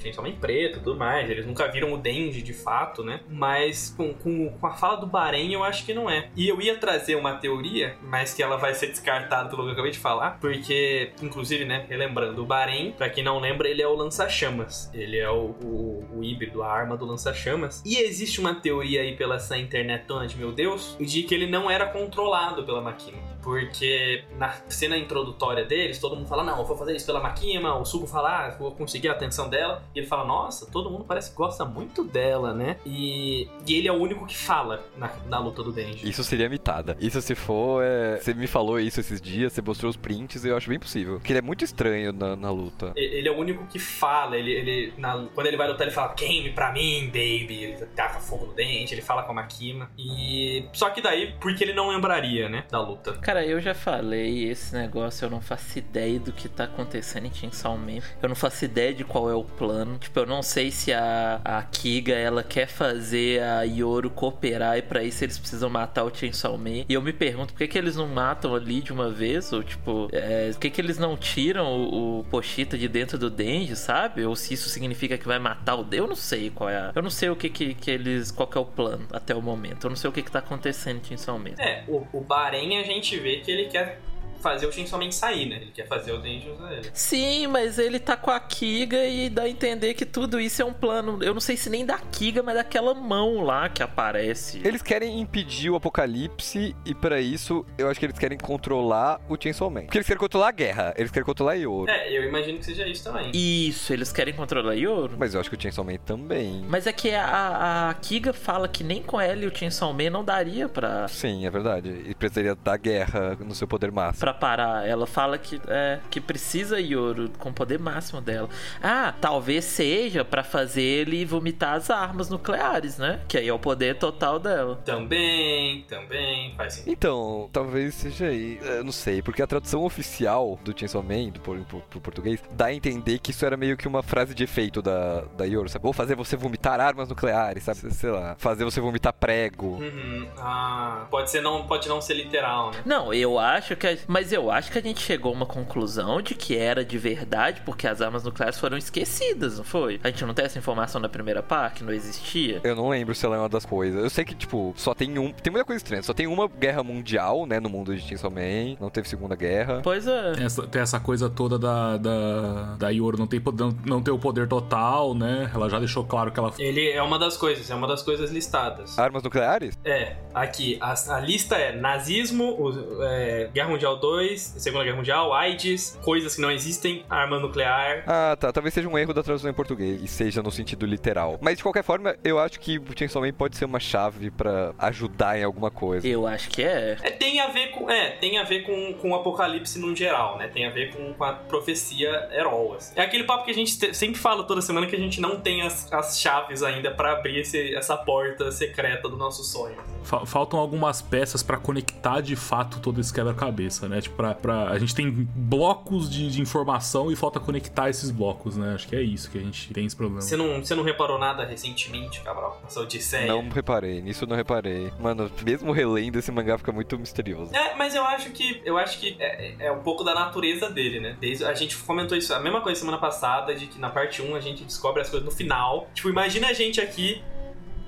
Chainsaw Man preto tudo mais. Eles nunca viram o Denji de fato, né? Mas com, com, com, a fala do Bahrein eu acho que não é. E eu ia trazer uma teoria, mas que ela vai ser descartada pelo que eu acabei de falar, porque, inclusive, né, relembrando, o Bahrein, pra quem não lembra, ele é o lança-chamas. Ele é o, o, o híbrido, a arma do lança-chamas. E existe uma teoria aí pela essa internet de meu Deus, de que ele não era controlado pela Makima. Porque na cena introdutória deles, todo mundo fala, não, eu vou fazer isso pela Makima, o Sugo fala, ah, vou conseguir a atenção dela. E ele fala, nossa, todo mundo parece que gosta muito dela, né? E, e ele é o único que fala na, na luta do Denji. Isso seria mitada. Isso se for, é... Você me falou isso esses dias, você mostrou os prints, eu acho bem possível. Porque ele é muito estranho na, na luta. E- Ele é o único que fala, ele, ele na- quando ele vai lutar, ele fala, queime pra mim, baby. Ele taca fogo no dente, ele fala com a Makima. E. Só que daí, porque ele não lembraria, né? Da luta. Cara, eu já falei, esse negócio eu não faço ideia do que tá acontecendo em Chainsaw Man. Eu não faço ideia de qual é o plano. Tipo, eu não sei se a, a Kiga, ela quer fazer a Yoro cooperar e pra isso eles precisam matar o Chainsaw Man. E eu me pergunto, por que, que eles não matam ali de uma vez? Ou, tipo, é, por que, que eles não tiram o, o Pochita de dentro do Denji, sabe? Ou se isso significa que vai matar o Deus, eu não sei qual é a... Eu não sei o que que, que eles... Qual que é o plano até o momento. Eu não sei o que que tá acontecendo em Chainsaw Man. É, o, o Bahrein a gente vê que ele quer fazer o Chainsaw Man sair, né? Ele quer fazer o Denji usar ele. Sim, mas ele tá com a Kiga e dá a entender que tudo isso é um plano. Eu não sei se nem da Kiga, mas daquela mão lá que aparece. Eles querem impedir o apocalipse e pra isso eu acho que eles querem controlar o Chainsaw Man. Porque eles querem controlar a guerra, eles querem controlar Yoro. É, eu imagino que seja isso também. Isso, eles querem controlar Yoro. Mas eu acho que o Chainsaw Man também. Mas é que a, a Kiga fala que nem com ela e o Chainsaw Man não daria pra, Sim, é verdade. E precisaria da guerra no seu poder máximo. pra parar. Ela fala que, é, que precisa Yoro com o poder máximo dela. Ah, talvez seja pra fazer ele vomitar as armas nucleares, né? Que aí é o poder total dela. Também, também, faz sentido. Então, talvez seja aí. Eu não sei, porque a tradução oficial do Chainsaw Man, do, pro, pro português, dá a entender que isso era meio que uma frase de efeito da, da Yoro, sabe? Vou fazer você vomitar armas nucleares, sabe? Sei lá. Fazer você vomitar prego. Uhum. Ah, pode ser não, pode não ser literal, né? Não, eu acho que. A... Mas eu acho que a gente chegou a uma conclusão de que era de verdade, porque as armas nucleares foram esquecidas, não foi? A gente não tem essa informação na primeira parte? Não existia? Eu não lembro se ela é uma das coisas. Eu sei que, tipo, só tem um. Tem muita coisa estranha. Só tem uma guerra mundial, né, no mundo de Chainsaw Man. Não teve segunda guerra. Pois é. Tem essa, tem essa coisa toda da, da, da Yoro não, tem, não, não ter o poder total, né? Ela já deixou claro que ela. Ele é uma das coisas, é uma das coisas listadas. Armas nucleares? É, aqui, a, a lista é nazismo, o- é, Guerra Mundial 2, Segunda Guerra Mundial, AIDS, coisas que não existem, arma nuclear. Ah, tá. Talvez seja um erro da tradução em português. E seja no sentido literal. Mas de qualquer forma, eu acho que o Chainsaw Man pode ser uma chave pra ajudar em alguma coisa. Eu acho que é. É, tem a ver com, é, tem a ver com, com o apocalipse no geral, né? Tem a ver com, com a profecia heróis. É aquele papo que a gente te- sempre fala toda semana que a gente não tem as, as chaves ainda pra abrir esse- essa porta secreta do nosso sonho. Fa- faltam algumas peças pra conectar de fato todo esse quebra-cabeça, né? Tipo, pra, pra- a gente tem blocos de, de informação e falta conectar esses blocos, né? Acho que é isso que a gente tem esse problema. Você não, você não reparou nada recentemente, Cabral? Essa odisseia? Não reparei, nisso eu não reparei. Mano, mesmo relendo esse mangá fica muito misterioso. É, mas eu acho que eu acho que é, é um pouco da natureza dele, né? Desde, a gente comentou isso, a mesma coisa semana passada, de que na parte 1 a gente descobre as coisas no final. Tipo, imagina a gente aqui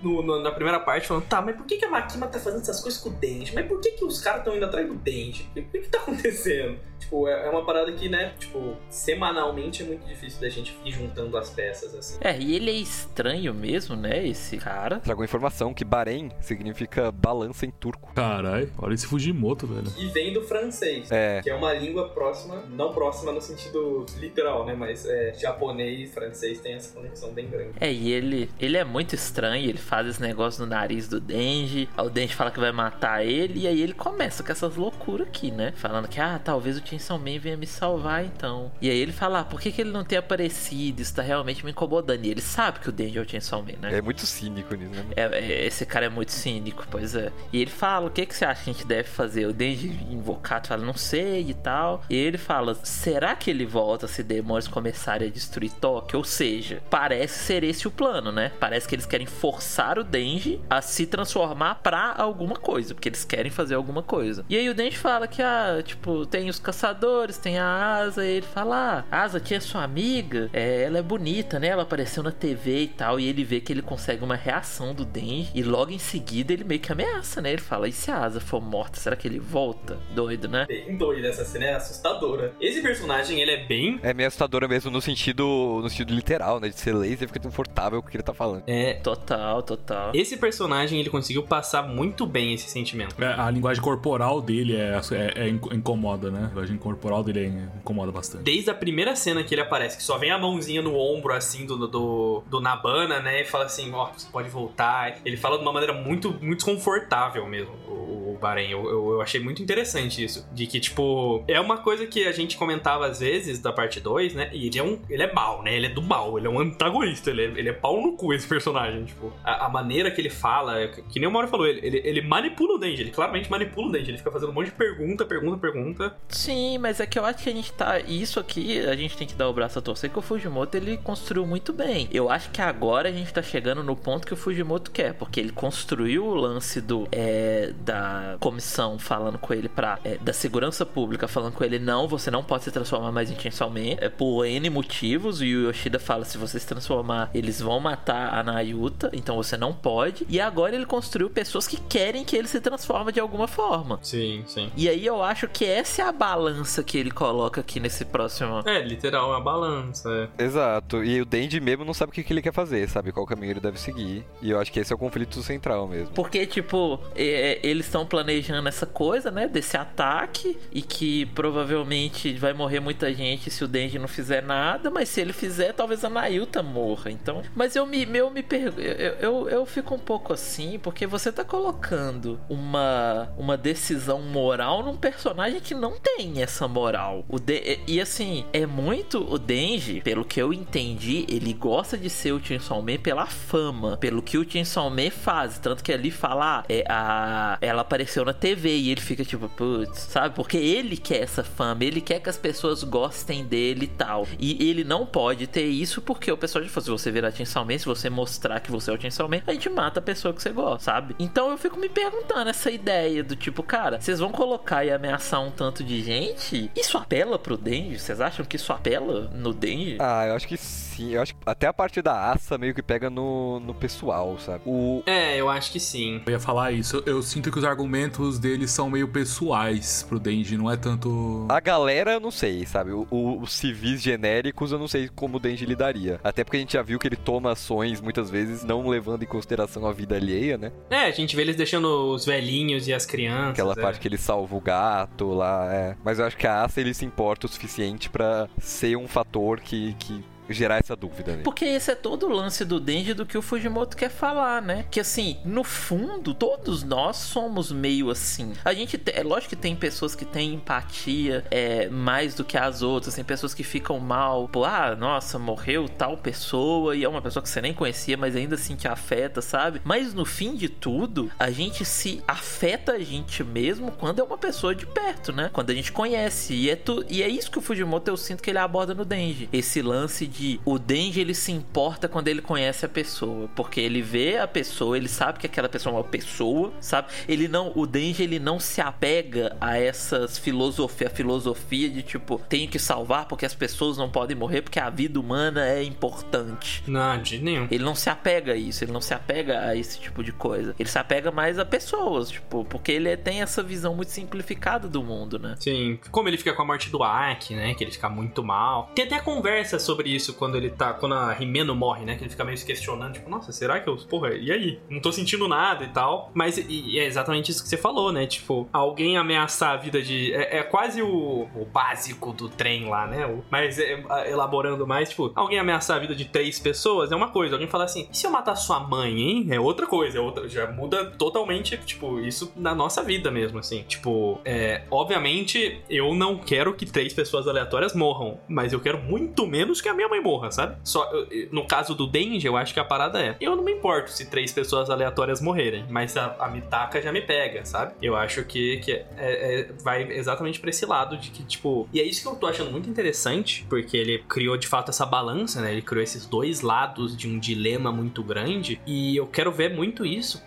no- no- na primeira parte falando, tá, mas por que, que a Makima tá fazendo essas coisas com o Denji? Mas por que, que os caras estão indo atrás do Denji? O que, que tá acontecendo? Tipo, é, é uma parada que, né, tipo, semanalmente é muito difícil da gente ir juntando as peças, assim. É, e ele é estranho mesmo, né? Esse cara. Trago a informação que Bahrein significa balança em turco. Caralho, olha esse Fujimoto, velho. E vem do francês. É. Que é uma língua próxima, não próxima no sentido literal, né? Mas é, japonês e francês tem essa conexão bem grande. É, e ele, ele é muito estranho, ele faz esse negócio no nariz do Denji, aí o Denji fala que vai matar ele, e aí ele começa com essas loucuras aqui, né? Falando que, ah, talvez o Chainsaw Man venha me salvar, então. E aí ele fala, ah, por que, que ele não tem aparecido? Isso tá realmente me incomodando. E ele sabe que o Denji é o Chainsaw Man, né? É muito cínico nisso, né? É, é, esse cara é muito cínico, pois é. E ele fala, o que, que você acha que a gente deve fazer? O Denji invocado fala, não sei e tal. E ele fala, será que ele volta se demônios começarem a destruir Tóquio? Ou seja, parece ser esse o plano, né? Parece que eles querem forçar o Denji a se transformar pra alguma coisa, porque eles querem fazer alguma coisa. E aí o Denji fala que, ah, tipo, tem os caçadores, tem a Asa, e ele fala, ah, Asa, tinha sua amiga, é, ela é bonita, né? Ela apareceu na TV e tal, e ele vê que ele consegue uma reação do Denji, e logo em seguida ele meio que ameaça, né? Ele fala, e se a Asa for morta, será que ele volta? Doido, né? Bem doida essa cena, é assustadora. Esse personagem, ele é bem... É meio assustadora mesmo no sentido, no sentido literal, né? De ser laser e fica confortável com o que ele tá falando. É, Total, total. Esse personagem, ele conseguiu passar muito bem esse sentimento. É, a linguagem corporal dele é, é, é incomoda, né? A linguagem corporal dele é, incomoda bastante. Desde a primeira cena que ele aparece, que só vem a mãozinha no ombro, assim, do, do, do Nabana, né? E fala assim, ó, oh, você pode voltar. Ele fala de uma maneira muito, muito desconfortável mesmo, o, o Bahrein. Eu, eu, eu, achei muito interessante isso. De que, tipo, é uma coisa que a gente comentava às vezes da parte 2, né? E ele é um. Ele é mal, né? Ele é do mal, ele é um antagonista, ele é, ele é pau no cu esse personagem. Tipo, a, a maneira que ele fala, que nem o Mauro falou, ele, ele, ele manipula o Denji, ele claramente manipula o Denji. Ele fica fazendo um monte de pergunta, pergunta, pergunta. Sim, mas é que eu acho que a gente tá. Isso aqui, a gente tem que dar o braço a torcer que o Fujimoto ele construiu muito bem. Eu acho que agora a gente tá chegando no ponto que o Fujimoto quer, porque ele construiu o lance do é, da comissão falando com ele pra. É, da segurança pública falando com ele, não, você não pode se transformar mais Man. É por N motivos. E o Yoshida fala: se você se transformar, eles vão matar a Nayuta, então você não pode. E agora ele construiu pessoas que querem que ele se transforme de alguma forma. Sim, sim. E aí eu acho que essa é a balança que ele coloca aqui nesse próximo. É, literal, é uma balança. É. Exato. E o Denji mesmo não sabe o que, que ele quer fazer, sabe qual caminho ele deve seguir. E eu acho que esse é o conflito central mesmo. Porque, tipo, é, eles estão planejando essa coisa, né? Desse ataque. E que provavelmente vai morrer muita gente se o Denji não fizer nada. Mas se ele fizer, talvez a Nayuta morra. Então. Mas eu me, eu me pergunto. Eu, eu, eu fico um pouco assim, porque você tá colocando uma, uma decisão moral num personagem que não tem essa moral. O de, e assim, é muito o Denji, pelo que eu entendi, ele gosta de ser o Chainsaw Man pela fama, pelo que o Chainsaw Man faz, tanto que ali fala, ah, é, a, ela apareceu na TV e ele fica tipo, putz, sabe? Porque ele quer essa fama, ele quer que as pessoas gostem dele e tal. E ele não pode ter isso porque o pessoal já falou, se você virar Chainsaw Man, se você mostrar que você é o Chainsaw Man, a gente mata a pessoa que você gosta, sabe? Então eu fico me perguntando essa ideia do tipo, cara, vocês vão colocar e ameaçar um tanto de gente? Isso apela pro Denji? Vocês acham que isso apela no Denji? Ah, eu acho que sim. Eu acho que até a parte da aça meio que pega no, no pessoal, sabe? O... É, eu acho que sim. Eu ia falar isso. Eu sinto que os argumentos deles são meio pessoais pro Denji, não é tanto. A galera, eu não sei, sabe? O, o, os civis genéricos, eu não sei como o Denji lidaria. Até porque a gente já viu que ele toma ações muitas vezes não levando em consideração a vida alheia, né? É, a gente vê eles deixando os velhinhos e as crianças. Aquela é. parte que ele salva o gato lá, é. Mas eu acho que a Asa ele se importa o suficiente para ser um fator que, que gerar essa dúvida. Né? Porque esse é todo o lance do Denji do que o Fujimoto quer falar, né? Que assim, no fundo, todos nós somos meio assim. A gente, te, é lógico que tem pessoas que têm empatia é, mais do que as outras, tem pessoas que ficam mal, pô, ah, nossa, morreu tal pessoa e é uma pessoa que você nem conhecia, mas ainda assim te afeta, sabe? Mas no fim de tudo, a gente se afeta a gente mesmo quando é uma pessoa de perto, né? Quando a gente conhece. E é, tu, e é isso que o Fujimoto eu sinto que ele aborda no Denji. Esse lance de que o Denji ele se importa quando ele conhece a pessoa, porque ele vê a pessoa, ele sabe que aquela pessoa é uma pessoa, sabe? Ele não, o Denji ele não se apega a essas filosofia, a filosofia de tipo, tenho que salvar porque as pessoas não podem morrer porque a vida humana é importante. Não, de nenhum. Ele não se apega a isso, ele não se apega a esse tipo de coisa. Ele se apega mais a pessoas, tipo, porque ele tem essa visão muito simplificada do mundo, né? Sim, como ele fica com a morte do Aki, né? Que ele fica muito mal. Tem até conversa sobre isso isso quando ele tá. Quando a Rimeno morre, né? Que ele fica meio se questionando, tipo, nossa, será que eu. Porra, e aí? Não tô sentindo nada e tal. Mas e, é exatamente isso que você falou, né? Tipo, alguém ameaçar a vida de. É, é quase o, o, básico do trem lá, né? O, mas é, elaborando mais, tipo, alguém ameaçar a vida de três pessoas é uma coisa. Alguém falar assim, e se eu matar sua mãe, hein? É outra coisa, é outra. Já muda totalmente, tipo, isso na nossa vida mesmo, assim. Tipo, é, obviamente, eu não quero que três pessoas aleatórias morram, mas eu quero muito menos que a minha mãe morra, sabe? Só no caso do Denji, eu acho que a parada é: eu não me importo se três pessoas aleatórias morrerem, mas a, a Mitaka já me pega, sabe? Eu acho que, que é, é, vai exatamente pra esse lado de que, tipo. E é isso que eu tô achando muito interessante, porque ele criou de fato essa balança, né? Ele criou esses dois lados de um dilema muito grande. E eu quero ver muito isso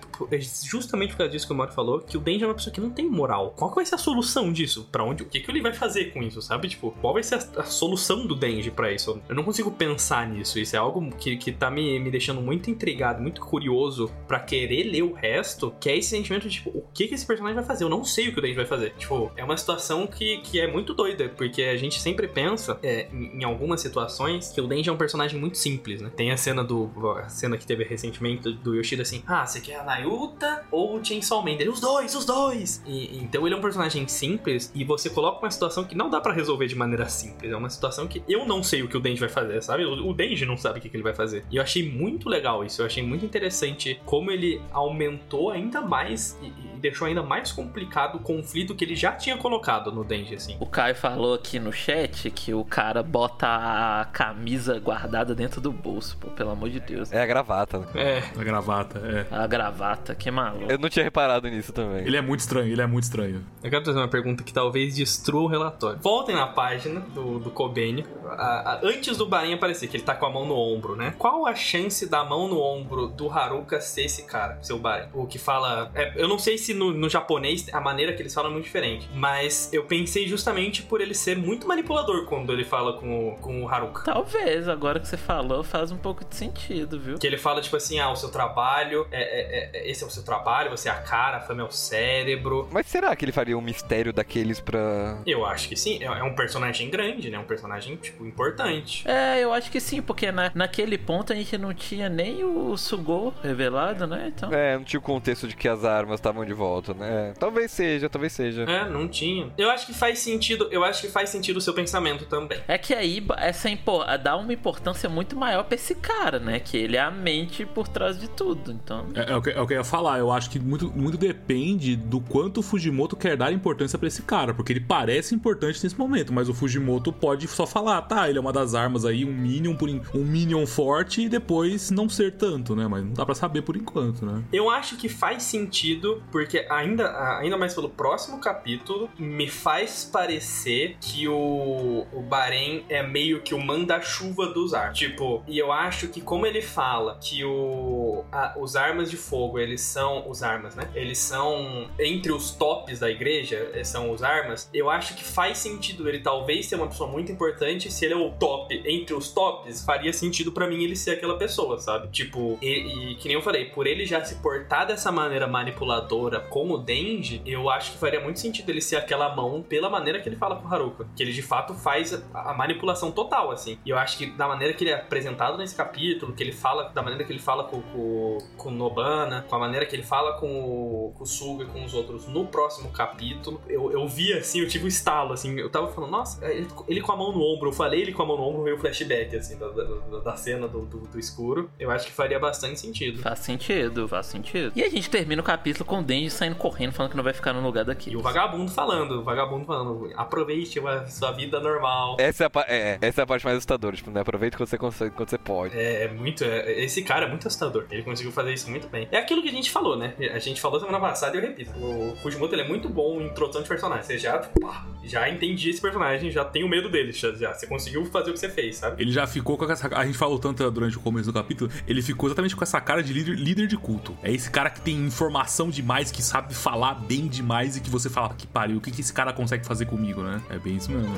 justamente por causa disso que o Mario falou, que o Denji é uma pessoa que não tem moral. Qual que vai ser a solução disso? Para onde? O que, que ele vai fazer com isso, sabe? Tipo, qual vai ser a, a solução do Denji para isso? Eu não consigo pensar nisso. Isso é algo que, que tá me, me deixando muito intrigado, muito curioso para querer ler o resto, que é esse sentimento de, tipo, o que, que esse personagem vai fazer? Eu não sei o que o Denji vai fazer. Tipo, é uma situação que, que é muito doida, porque a gente sempre pensa, é, em, algumas situações, que o Denji é um personagem muito simples, né? Tem a cena do. A cena que teve recentemente do Yoshida assim: Ah, você quer a Nayuta ou o Chainsaw Man? Ele, os dois, os dois! E, então ele é um personagem simples e você coloca uma situação que não dá para resolver de maneira simples. É uma situação que eu não sei o que o Denji vai fazer, sabe? O, o Denji não sabe o que, que ele vai fazer. E eu achei muito legal isso. Eu achei muito interessante como ele aumentou ainda mais e, e deixou ainda mais complicado o conflito que ele já tinha colocado no Denji, assim. O Caio falou aqui no chat que o cara bota a camisa guardada dentro do bolso, pô, pelo amor de Deus. É a gravata, né? É. A gravata, é. A gravata, que maluco. Eu não tinha reparado nisso também. Ele é muito estranho, ele é muito estranho. Eu quero fazer uma pergunta que talvez destrua o relatório. Voltem na página do, do Kobeni. A- a- antes do Barinha aparecer, que ele tá com a mão no ombro, né? Qual a chance da mão no ombro do Haruka ser esse cara, seu Barin? O que fala. é, eu não sei se no, no japonês a maneira que eles falam é muito diferente. Mas eu pensei justamente por ele ser muito manipulador quando ele fala com o, com o Haruka. Talvez, agora que você falou, faz um pouco de sentido, viu? Que ele fala, tipo assim, ah, o seu trabalho, é, é- é- esse é o seu trabalho, você é a cara, a fama é o cérebro. Mas será que ele faria um mistério daqueles pra. Eu acho que sim, é é um personagem grande, né? Um personagem, tipo, importante. É, eu acho que sim, porque na, naquele ponto a gente não tinha nem o Sugou revelado, né? Então. É, não tinha o contexto de que as armas estavam de volta, né? Talvez seja, talvez seja. É, não tinha. Eu acho que faz sentido, eu acho que faz sentido o seu pensamento também. É que aí essa impo- dá uma importância muito maior pra esse cara, né? Que ele é a mente por trás de tudo. Então. É, é o que, é o que eu ia falar. Eu acho que muito, muito depende do quanto o Fujimoto quer dar importância pra esse cara. Porque ele parece importante nesse momento, mas o Fujimoto pode só falar, tá, ele é uma das armas aí, um Minion, por, en- um Minion forte e depois não ser tanto, né? Mas não dá pra saber por enquanto, né? Eu acho que faz sentido, porque ainda, ainda mais pelo próximo capítulo, me faz parecer que o, o Bahrein é meio que o manda-chuva dos ar. Tipo, e eu acho que como ele fala que o, a- os armas de fogo, eles são. Os armas, né? Eles são entre os tops da igreja, eh, são os armas. Eu acho que faz sentido ele talvez ser uma pessoa muito importante. Se ele é o top entre os tops, faria sentido pra mim ele ser aquela pessoa, sabe? Tipo, e, e que nem eu falei, por ele já se portar dessa maneira manipuladora como o Denji, eu acho que faria muito sentido ele ser aquela mão pela maneira que ele fala com o Haruka. Que ele de fato faz a, manipulação total, assim. E eu acho que da maneira que ele é apresentado nesse capítulo, que ele fala, da maneira que ele fala com, com, com Nobana, com a maneira que ele fala com o, com o Suga e com os outros no próximo capítulo, eu, eu vi assim, eu tive um estalo, assim, eu tava falando, nossa, ele, ele com a mão no ombro, eu falei ele com a mão no ombro, veio o flashback, assim, da, da, da cena do, do, do escuro. Eu acho que faria bastante sentido. Faz sentido, faz sentido. E a gente termina o capítulo com o Denji saindo correndo, falando que não vai ficar no lugar daqui. E o vagabundo falando, o vagabundo falando, aproveite a sua vida normal. Essa é, a, pa- é, essa é a parte mais assustadora, tipo, né? Aproveita quando você consegue, quando você pode. É, é muito. é- esse cara é muito assustador. Ele conseguiu fazer isso muito bem. É aquilo que a gente falou, né? A gente falou semana passada e eu repito. O Fujimoto ele é muito bom em introdução de personagens. Você já, pá, já entendi esse personagem, já tenho medo dele. Já, já. Você conseguiu fazer o que você fez, sabe? Ele já ficou com essa. A gente falou tanto durante o começo do capítulo. Ele ficou exatamente com essa cara de líder, líder de culto. É esse cara que tem informação demais, que sabe falar bem demais e que você fala que pariu. O que, que esse cara consegue fazer comigo, né? É bem isso mesmo.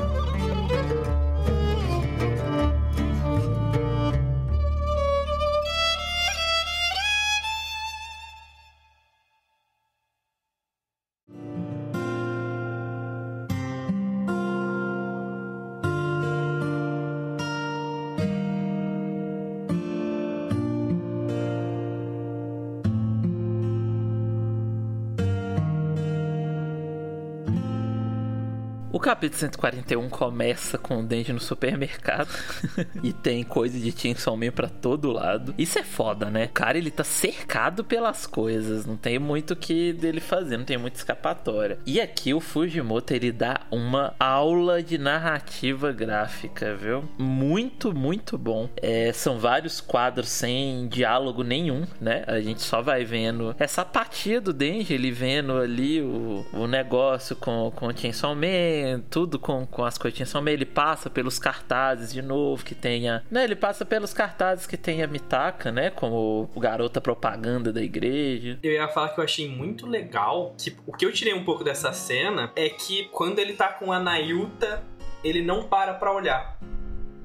O capítulo 141 começa com o Denji no supermercado e tem coisa de Chainsaw Man pra todo lado. Isso é foda, né? O cara, ele tá cercado pelas coisas, não tem muito o que dele fazer, não tem muita escapatória. E aqui o Fujimoto, ele dá uma aula de narrativa gráfica, viu? Muito, muito bom. É, são vários quadros sem diálogo nenhum, né? A gente só vai vendo essa apatia do Denji, ele vendo ali o, o negócio com, com o Chainsaw Man, Tudo com, com as coitinhas Somen, ele passa pelos cartazes de novo que tenha. Né, ele passa pelos cartazes que tem a Mitaka, né? Como o garota propaganda da igreja. Eu ia falar que eu achei muito legal. Que, o que eu tirei um pouco dessa cena é que quando ele tá com a Nayuta, ele não para pra olhar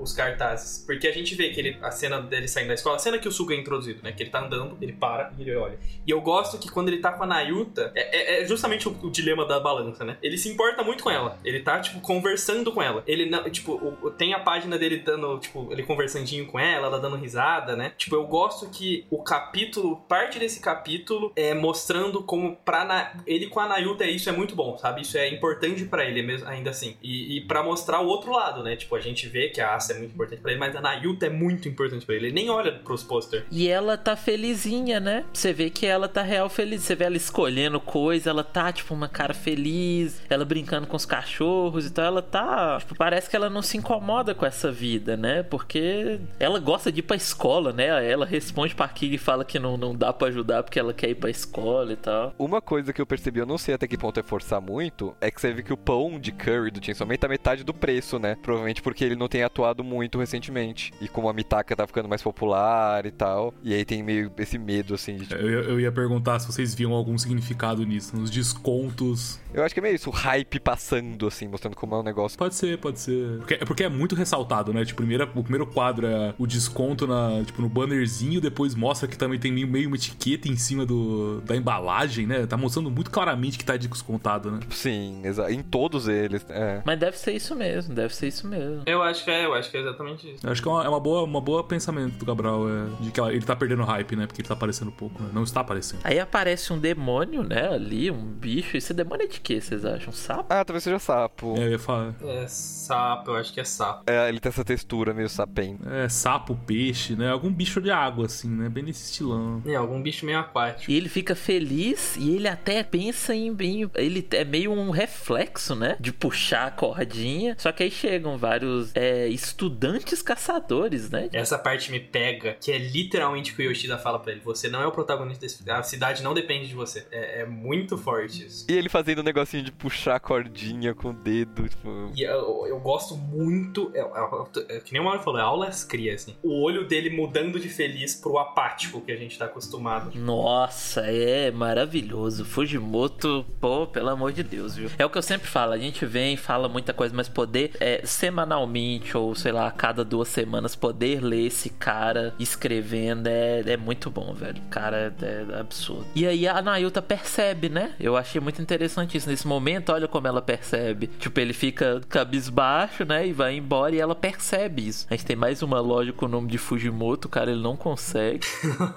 os cartazes. Porque a gente vê que ele, a cena dele saindo da escola, a cena que o Suga é introduzido, né? Que ele tá andando, ele para e ele olha. E eu gosto que quando ele tá com a Nayuta, é, é, é justamente o, o, dilema da balança, né? Ele se importa muito com ela. Ele tá, tipo, conversando com ela. Ele não, tipo, o, tem a página dele dando, tipo, ele conversandinho com ela, ela dando risada, né? Tipo, eu gosto que o capítulo, parte desse capítulo é mostrando como pra na, ele com a Nayuta isso é muito bom, sabe? Isso é importante para ele mesmo, ainda assim. E, e para mostrar o outro lado, né? Tipo, a gente vê que a é muito importante para ele, mas a Nayuta é muito importante para ele. Ele nem olha pros posters. E ela tá felizinha, né? Você vê que ela tá real feliz. Você vê ela escolhendo coisa, ela tá, tipo, uma cara feliz, ela brincando com os cachorros e tal. Ela tá. Tipo, parece que ela não se incomoda com essa vida, né? Porque ela gosta de ir pra escola, né? Ela responde pra Kig e fala que não, não dá para ajudar porque ela quer ir pra escola e tal. Uma coisa que eu percebi, eu não sei até que ponto é forçar muito, é que você vê que o pão de curry do Chainsaw Man tá metade do preço, né? Provavelmente porque ele não tem atuado muito recentemente. E como a Mitaka tá ficando mais popular e tal. E aí tem meio esse medo, assim. De, tipo... eu, eu, ia perguntar se vocês viam algum significado nisso, nos descontos. Eu acho que é meio isso, o hype passando, assim, mostrando como é um negócio. Pode ser, pode ser. Porque, porque é muito ressaltado, né? Tipo, primeiro, o primeiro quadro é o desconto na, tipo, no bannerzinho, depois mostra que também tem meio, meio uma etiqueta em cima do, da embalagem, né? Tá mostrando muito claramente que tá descontado, né? Sim, exato. Em todos eles, é. Mas deve ser isso mesmo, deve ser isso mesmo. Eu acho que é, eu acho que é exatamente isso. Eu acho que é uma, é uma boa, uma boa pensamento do Cabral, é, de que ele tá perdendo hype, né? Porque ele tá aparecendo pouco, né? Não está aparecendo. Aí aparece um demônio, né? Ali, um bicho. Esse demônio é de quê, vocês acham? Sapo? Ah, talvez seja sapo. É, eu ia falar. É sapo, eu acho que é sapo. É, ele tem essa textura meio sapento. É, sapo, peixe, né? Algum bicho de água, assim, né? Bem nesse estilão. É, algum bicho meio aquático. E ele fica feliz e ele até pensa em bem. Ele é meio um reflexo, né? De puxar a cordinha. Só que aí chegam vários é, estudantes caçadores, né? Essa parte me pega, que é literalmente o que o Yoshida fala pra ele: você não é o protagonista desse. A cidade não depende de você. É, é muito forte isso. E ele fazendo um negocinho de puxar a cordinha com o dedo, tipo. E eu, eu gosto muito. É, é, é, que nem o Mario falou, é aulas cria, assim. O olho dele mudando de feliz pro apático que a gente tá acostumado. Nossa, é maravilhoso. Fujimoto, pô, pelo amor de Deus, viu? É o que eu sempre falo, a gente vem, fala muita coisa, mas poder é, semanalmente, ou sei lá, a cada duas semanas, poder ler esse cara escrevendo é, é muito bom, velho. Cara é, é absurdo. E aí a Nayuta percebe, né? Eu achei muito interessante isso. Nesse momento, olha como ela percebe. Tipo, ele fica cabisbaixo, né? E vai embora e ela percebe isso. A gente tem mais uma loja com o nome de Fujimoto, cara, ele não consegue.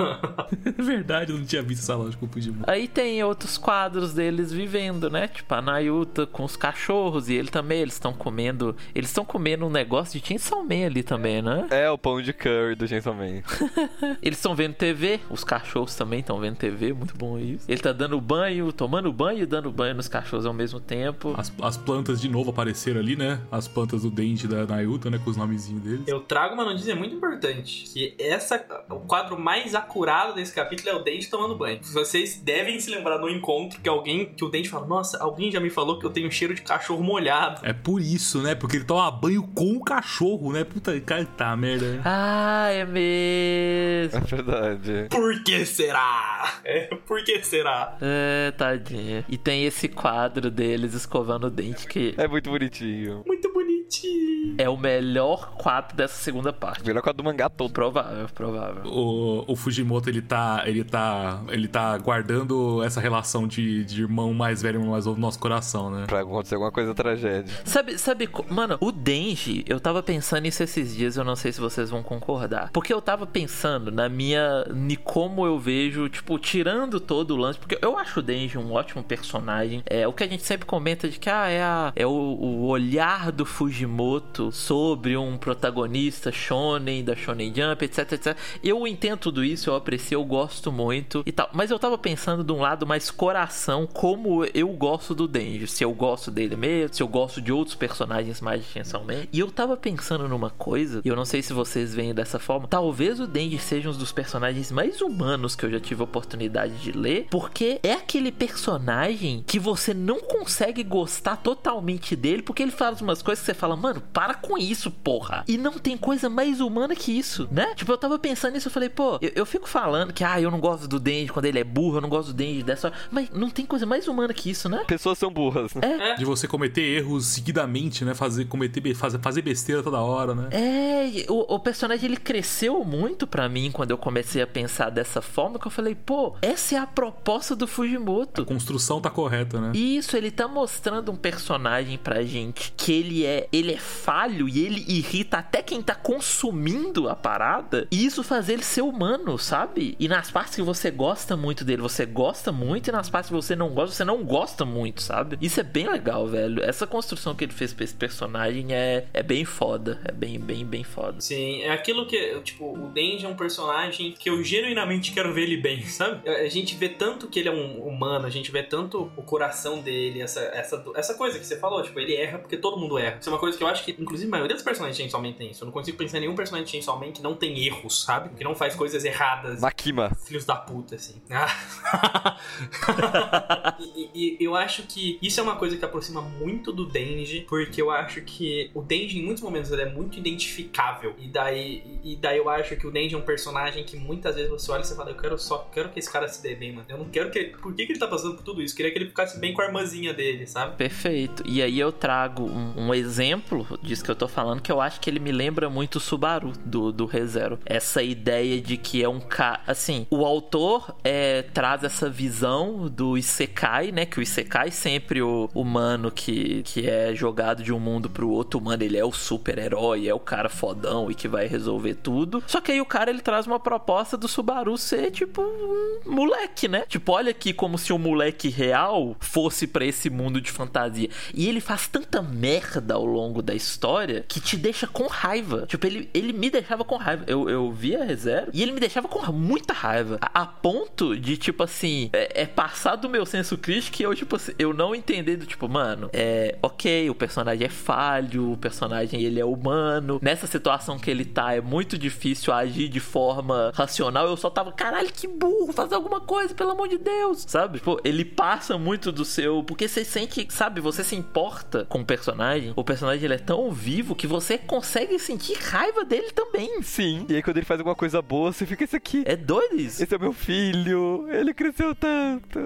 é verdade, eu não tinha visto essa loja com o Fujimoto. Aí tem outros quadros deles vivendo, né? Tipo, a Nayuta com os cachorros e ele também, eles estão comendo. Eles estão comendo um negócio de Chainsaw Man ali também, né? É, o pão de curry do Chainsaw Man. eles estão vendo TV, os cachorros também estão vendo TV, muito bom isso. Ele tá dando banho, tomando banho e dando banho nos cachorros ao mesmo tempo. As, as plantas de novo apareceram ali, né? As plantas do dente da Nayuta, né? Com os nomezinhos deles. Eu trago uma notícia muito importante. Que essa, o quadro mais acurado desse capítulo é o dente tomando banho. Vocês devem se lembrar no encontro que alguém, que o dente fala, nossa, alguém já me falou que eu tenho cheiro de cachorro molhado. É por isso, né? Porque ele toma banho com o cachorro, né? Puta, cara, tá merda. Né? Ah, é mesmo. É verdade. Por que será? É, por que será? É, tadinha. E tem esse quadro deles escovando o dente que. É muito bonitinho. Muito bonitinho. É o melhor quadro dessa segunda parte. Melhor quadro do mangá todo. Provável, provável. O, o Fujimoto, ele tá. Ele tá. Ele tá guardando essa relação de, de irmão mais velho e irmão mais novo no nosso coração, né? Pra acontecer alguma coisa tragédia. Sabe, sabe, mano, o Denji, eu tava pensando nisso esses dias, eu não sei se vocês vão concordar. Porque eu tava pensando na minha. em como eu vejo, tipo, tirando todo o lance. Porque eu acho o Denji um ótimo personagem. É o que a gente sempre comenta de que, ah, é, a, é o, o olhar do Fujimoto sobre um protagonista shonen, da Shonen Jump, etc, etc. eu entendo tudo isso, eu aprecio, eu gosto muito e tal. Mas eu tava pensando de um lado mais coração, como eu gosto do Denji. Se eu gosto dele mesmo, se eu gosto de outros personagens mais Man. E eu tava pensando numa coisa, e eu não sei se vocês veem dessa forma. Talvez o Denji seja um dos personagens mais humanos que eu já tive a oportunidade de ler, porque é aquele personagem que você não consegue gostar totalmente dele, porque ele faz umas coisas que você fala, mano, para com isso, porra. E não tem coisa mais humana que isso, né? Tipo, eu tava pensando nisso, eu falei, pô, eu, eu fico falando que, ah, eu não gosto do Denji quando ele é burro, eu não gosto do Denji dessa. Mas não tem coisa mais humana que isso, né? Pessoas são burras, né? De você cometer erros seguidamente, né? Fazer, cometer, fazer, fazer besteira toda hora, né? É, o, o personagem ele cresceu muito pra mim quando eu comecei a pensar dessa forma que eu falei, pô, essa é a proposta do A Fujimoto. construção tá correta, né? Isso, ele tá mostrando um personagem pra gente que ele é, ele é falho e ele irrita até quem tá consumindo a parada. E isso faz ele ser humano, sabe? E nas partes que você gosta muito dele, você gosta muito, e nas partes que você não gosta, você não gosta muito, sabe? Isso é bem legal, velho. Essa construção que ele fez pra esse personagem é, é bem foda. É bem, bem, bem foda. Sim, é aquilo que, tipo, o Denji é um personagem que eu genuinamente quero ver ele bem, sabe? A gente vê tanto que ele é um humano, a gente vê tanto o coração dele, essa, essa, essa coisa que você falou, tipo, ele erra porque todo mundo erra. Isso é uma coisa que eu acho que, inclusive, a maioria dos personagens de Chainsaw Man tem isso. Eu não consigo pensar em nenhum personagem de Chainsaw Man que não tem erros, sabe? Que não faz coisas erradas. Makima. Filhos da puta, assim. e, e- e eu acho que isso é uma coisa que aproxima muito do Denji, porque eu acho que o Denji, em muitos momentos, ele é muito identificável. E daí, e daí eu acho que o Denji é um personagem que muitas vezes você olha e você fala, eu quero só, quero que esse cara se dê bem, mano. Eu não quero que. Por que, que ele tá passando por tudo isso? Eu queria que ele ficasse bem com a irmãzinha dele, sabe? Perfeito. E aí eu trago um, um exemplo disso que eu tô falando, que eu acho que ele me lembra muito o Subaru do, do ReZero. Essa ideia de que é um cara. Assim, o autor é, traz essa visão do Isekai, né? Que o Isekai sempre o humano que, que é jogado de um mundo pro outro humano, ele é o super-herói, é o cara fodão e que vai resolver tudo. Só que aí o cara ele traz uma proposta do Subaru ser tipo um moleque, né? Tipo, olha aqui como se um moleque real fosse pra esse mundo de fantasia. E ele faz tanta merda ao longo da história que te deixa com raiva. Tipo, ele, ele me deixava com raiva. Eu, eu via ReZero e ele me deixava com muita raiva. A, a ponto de, tipo assim, é, é passar do meu senso crítico e eu, tipo assim, eu não entender do tipo, mano, é ok, o personagem é falho, o personagem ele é humano. Nessa situação que ele tá, é muito difícil agir de forma racional. Eu só tava, caralho, que burro, faz alguma coisa, pelo amor de Deus, sabe? Tipo, ele passa muito do seu. Porque você sente, sabe, você se importa com o personagem. O personagem ele é tão vivo que você consegue sentir raiva dele também. Sim. E aí quando ele faz alguma coisa boa, você fica esse aqui. É doido isso. Esse é meu filho. Ele cresceu tanto.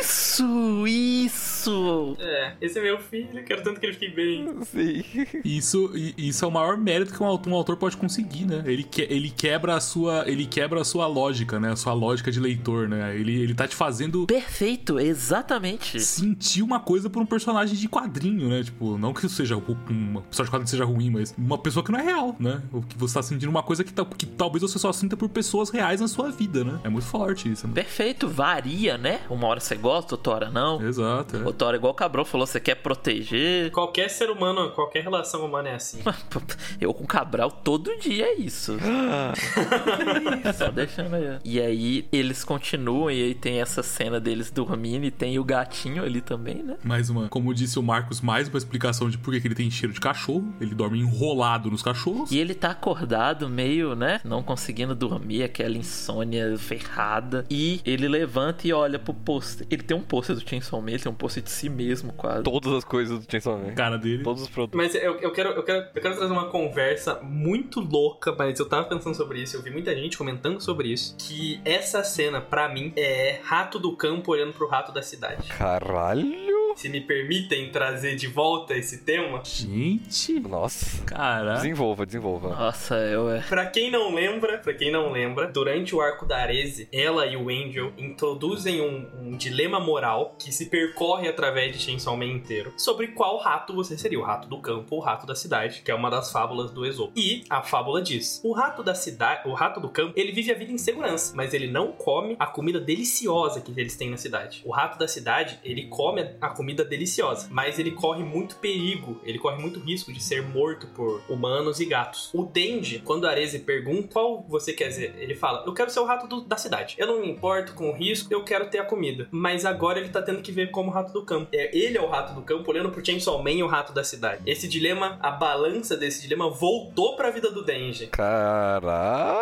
Isso, isso. É, esse é meu filho, quero tanto que ele fique bem. Sim. Isso, isso é o maior mérito que um autor, um autor pode conseguir, né? Ele, que, ele quebra a sua, ele quebra a sua lógica, né? A sua lógica de leitor, né? Ele, ele tá te fazendo Perfeito, exatamente. sentir uma coisa por um personagem de quadrinho, né? Tipo, não que isso seja uma pessoa de quadrinho seja ruim, mas uma pessoa que não é real, né? O que você tá sentindo uma coisa que, tá- que talvez você só sinta por pessoas reais na sua vida, né? É muito forte isso. Né? Perfeito, varia, né? Uma hora você gosta, outra hora não. Exato. é. Outra hora, igual o Cabral falou, você quer proteger. Qualquer ser humano, qualquer relação humana é assim. Eu com Cabral todo dia é isso. Só deixando aí. E aí eles continuam e aí tem essa cena deles dormindo e tem o gatinho ali também, né? Mais uma, como disse o Marcos, mais uma explicação de por que ele tem cheiro de cachorro. Ele dorme enrolado nos cachorros. E ele tá acordado, meio, né? Não conseguindo dormir, aquela insônia ferrada. E ele levanta e olha pro pôster. Ele tem um pôster do Chainsaw Man, ele tem um pôster de si mesmo, quase. Todas as coisas do Chainsaw Man. Cara dele. Todos os produtos. Mas eu, eu, quero, eu, quero, eu quero trazer uma conversa muito louca, mas eu tava pensando sobre isso, eu vi muita gente comentando sobre isso, que essa cena, pra mim, é rato do campo olhando pro rato da cidade. Caralho. Se me permitem trazer de volta esse tema. Gente. Nossa. Cara. Desenvolva, desenvolva. Nossa, eu é. Pra quem não lembra, para quem não lembra, durante o arco da Arese, ela e o Angel introduzem um, um dilema moral que se percorre através de Chainsaw Man inteiro sobre qual rato você seria, o rato do campo ou o rato da cidade, que é uma das fábulas do Esopo. E a fábula diz: o rato da cidade, o rato do campo, ele vive a vida em segurança, mas ele não come a comida deliciosa que eles têm na cidade. O rato da cidade, ele come a comida comida deliciosa, mas ele corre muito perigo, ele corre muito risco de ser morto por humanos e gatos. O Denji, quando Arese pergunta qual você quer dizer, ele fala: Eu quero ser o rato do- da cidade. Eu não me importo com o risco, eu quero ter a comida. Mas agora ele tá tendo que ver como o rato do campo. É, ele é o rato do campo olhando pro Chainsaw Man e o rato da cidade. Esse dilema, a balança desse dilema voltou pra vida do Denji. Caralho!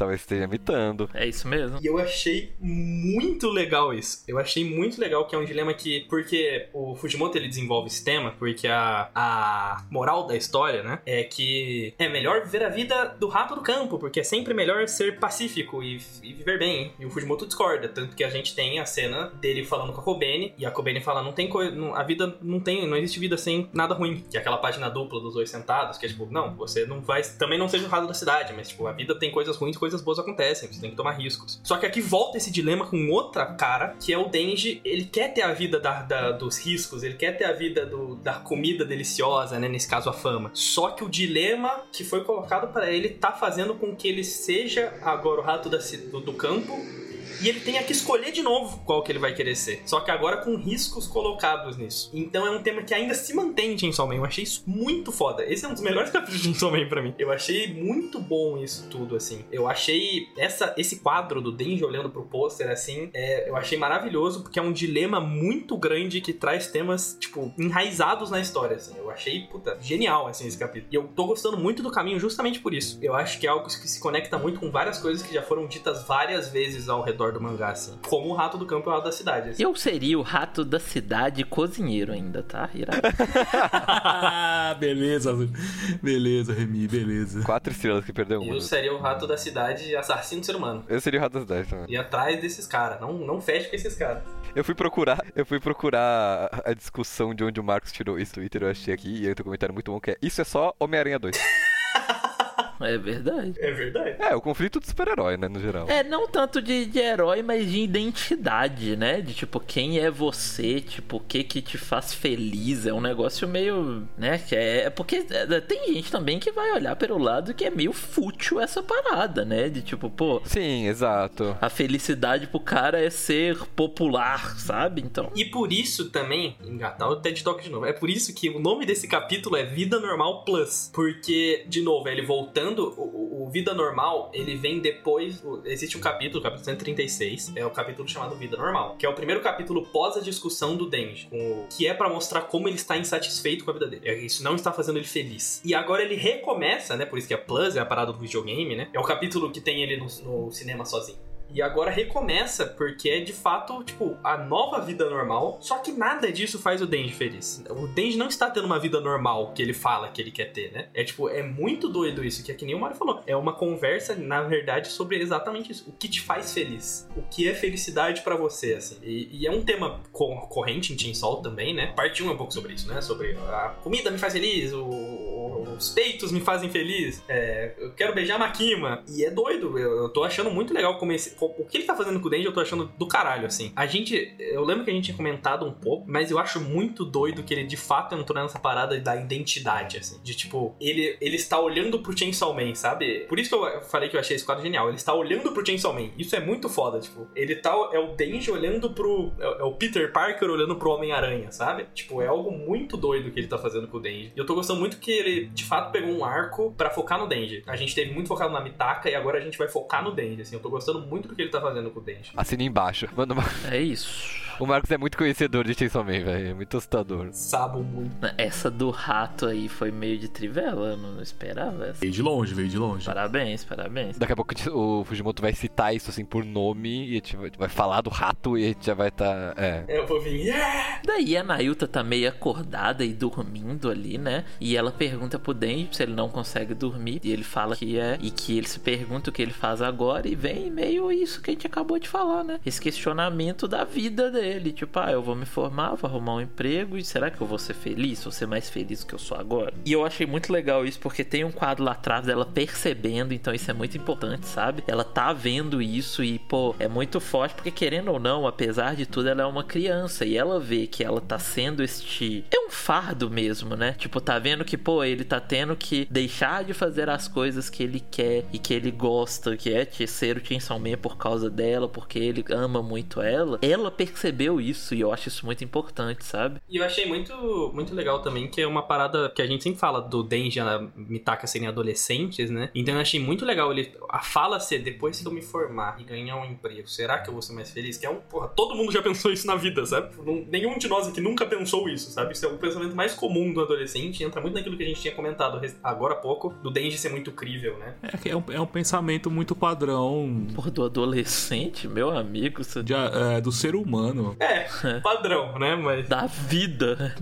Talvez esteja imitando. É isso mesmo. E eu achei muito legal isso. Eu achei muito legal que é um dilema que. Porque o Fujimoto ele desenvolve esse tema, porque a, a moral da história, né? É que é melhor viver a vida do rato do campo, porque é sempre melhor ser pacífico e, e viver bem. E o Fujimoto discorda. Tanto que a gente tem a cena dele falando com a Kobene, e a Kobene fala: não tem coisa. A vida não tem. Não existe vida sem nada ruim. Que é aquela página dupla dos dois sentados, que é tipo, não, você não vai. Também não seja o rato da cidade, mas tipo, a vida tem coisas ruins e coisas boas acontecem, você tem que tomar riscos. Só que aqui volta esse dilema com outra cara, que é o Denji, ele quer ter a vida da- da- dos riscos, ele quer ter a vida do- da comida deliciosa, né? Nesse caso, a fama. Só que o dilema que foi colocado para ele tá fazendo com que ele seja agora o rato da do, do campo. E ele tenha que escolher de novo qual que ele vai querer ser. Só que agora com riscos colocados nisso. Então é um tema que ainda se mantém em Chainsaw Man. Eu achei isso muito foda. Esse é um dos melhores capítulos de Chainsaw Man pra mim. Eu achei muito bom isso tudo, assim. Eu achei essa, esse quadro do Denji olhando pro pôster, assim, é, eu achei maravilhoso, porque é um dilema muito grande que traz temas, tipo, enraizados na história, assim. Eu achei, puta, genial, assim, esse capítulo. E eu tô gostando muito do caminho justamente por isso. Eu acho que é algo que se conecta muito com várias coisas que já foram ditas várias vezes ao redor do mangá, assim. Como o rato do campo e o rato da cidade. assim. Eu seria o rato da cidade cozinheiro ainda, tá? Irado. beleza, beleza, Remy, beleza. Quatro estrelas que perdeu uma. Eu seria o rato da cidade assassino do ser humano. Eu seria o rato das 10 também. E atrás desses caras. Não, não feche com esses caras. Eu fui procurar, eu fui procurar a discussão de onde o Marcos tirou isso do Twitter, eu achei aqui, e aí tem um comentário muito bom que é Isso é só Homem-Aranha 2. É verdade. É verdade. É, o conflito do super-herói, né, no geral. É, não tanto de, de herói, mas de identidade, né? De tipo, quem é você, tipo, o que que te faz feliz. É um negócio meio, né? Que é, é porque é, tem gente também que vai olhar pelo lado que é meio fútil essa parada, né? De tipo, pô, Sim, exato. a felicidade pro cara é ser popular, sabe? Então. E por isso também, engatar o TED Talk de novo, é por isso que o nome desse capítulo é Vida Normal Plus. Porque, de novo, ele voltando, o, o- o Vida Normal, ele vem depois. existe um capítulo, capítulo 136, é o capítulo chamado Vida Normal, que é o primeiro capítulo pós a discussão do Denji, com que é pra mostrar como ele está insatisfeito com a vida dele. É, Isso não está fazendo ele feliz. E agora ele recomeça, né? Por isso que é Plus, é a parada do videogame, né? É o capítulo que tem ele no, no cinema sozinho. E agora recomeça, porque é de fato, tipo, a nova vida normal. Só que nada disso faz o Denji feliz. O Denji não está tendo uma vida normal que ele fala que ele quer ter, né? É tipo, é muito doido isso, que é que nem o Mario falou. É uma conversa, na verdade, sobre exatamente isso. O que te faz feliz? O que é felicidade pra você, assim? E, e é um tema co- corrente em Chainsaw também, né? Parte 1 é um pouco sobre isso, né? Sobre a comida me faz feliz, o- os peitos me fazem feliz, é, eu quero beijar a Makima. E é doido, eu, eu tô achando muito legal como esse. O que ele tá fazendo com o Denji, eu tô achando do caralho, assim. A gente. Eu lembro que a gente tinha comentado um pouco, mas eu acho muito doido que ele de fato entrou nessa parada da identidade, assim. De tipo, ele, ele está olhando pro Chainsaw Man, sabe? Por isso que eu falei que eu achei esse quadro genial. Ele está olhando pro Chainsaw Man. Isso é muito foda, tipo. Ele tá. É o Denji olhando pro. É, é o Peter Parker olhando pro Homem-Aranha, sabe? Tipo, é algo muito doido que ele tá fazendo com o Denji. E eu tô gostando muito que ele, de fato, pegou um arco pra focar no Denji. A gente teve muito focado na Mitaka e agora a gente vai focar no Denji, assim. Eu tô gostando muito do que ele tá fazendo com o Denji. Assina embaixo. Mano, É isso. O Marcos é muito conhecedor de Chainsaw Man, velho. É muito assustador. Sabo muito. Essa do rato aí foi meio de trivela, eu não esperava essa. Veio de longe, veio de longe. Parabéns, parabéns. Daqui a pouco o Fujimoto vai citar isso assim por nome e a gente vai- falar do rato e a gente já vai estar. é. Eu vou vir. Yeah! Daí a Nayuta tá meio acordada e dormindo ali, né? E ela pergunta pro Denji se ele não consegue dormir. E ele fala que é. E que ele se pergunta o que ele faz agora. E vem meio isso que a gente acabou de falar, né? Esse questionamento da vida dele. Tipo, ah, eu vou me formar, vou arrumar um emprego. E será que eu vou ser feliz? Vou ser mais feliz que eu sou agora? E eu achei muito legal isso, porque tem um quadro lá atrás dela percebendo. Então isso é muito importante, sabe? Ela tá vendo isso e, pô, é muito forte. Porque querendo ou não, apesar de tudo, ela é uma criança. E ela vê que ela tá sendo este. É um fardo mesmo, né? Tipo, tá vendo que, pô, ele tá tendo que deixar de fazer as coisas que ele quer e que ele gosta, que é ser o Chainsaw por causa dela, porque ele ama muito ela. Ela percebeu isso e eu acho isso muito importante, sabe? E eu achei muito, muito legal também que é uma parada que a gente sempre fala do Denji e a Mitaka serem adolescentes, né? Então eu achei muito legal ele a fala ser depois que eu me formar e ganhar um emprego, será que eu vou ser mais feliz? Que é um, porra, todo mundo já pensou isso na vida, sabe? Não, nenhum de nós aqui nunca pensou isso, sabe? Isso é o pensamento mais comum do adolescente, entra muito naquilo que a gente tinha comentado agora há pouco, do Denji ser muito crível, né? É, é, um, é um pensamento muito padrão. Porra, do adolescente, meu amigo. Você... De, é, do ser humano. É, padrão, né? Mas... Da vida.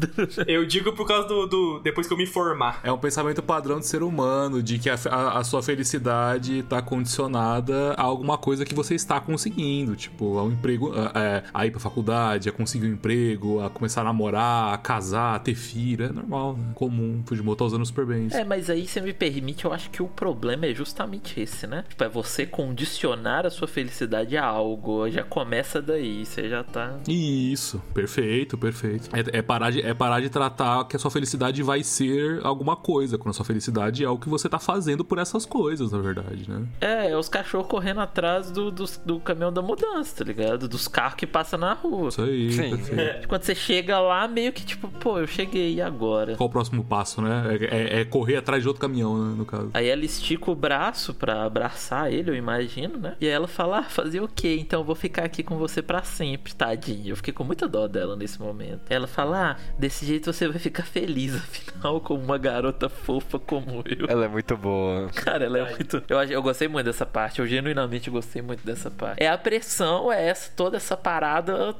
eu digo por causa do, do, Depois que eu me formar. É um pensamento padrão do ser humano, de que a, a, a sua felicidade tá condicionada a alguma coisa que você está conseguindo. Tipo, ao emprego, a, é, a ir pra faculdade, a conseguir um emprego, a começar a namorar, a casar, a ter filho. É normal, né? Comum. Fujimoto tá usando super bem isso. É, mas aí você me permite, eu acho que o problema é justamente esse, né? Tipo, é você condicionar a sua felicidade a algo. Já começa daí, você já tá. Isso, perfeito, perfeito. É, é, parar de, é parar de tratar que a sua felicidade vai ser alguma coisa, quando a sua felicidade é o que você tá fazendo por essas coisas, na verdade, né? É, é os cachorros correndo atrás do, do, do caminhão da mudança, tá ligado? Dos carros que passam na rua. Isso aí, Sim. perfeito. Quando você chega lá, meio que tipo, pô, eu cheguei, e agora? Qual o próximo passo, né? É, é, é correr atrás de outro caminhão, né, no caso. Aí ela estica o braço pra abraçar ele, eu imagino, né? E aí ela fala, ah, fazer o quê? Então eu vou ficar aqui com você para sempre, tadinho. Eu fiquei com muita dó dela nesse momento. Ela fala, ah, desse jeito você vai ficar feliz, afinal, como uma garota fofa como eu. Ela é muito boa. Cara, ela é muito... Eu, eu gostei muito dessa parte, eu genuinamente gostei muito dessa parte. É a pressão, é essa, toda essa parada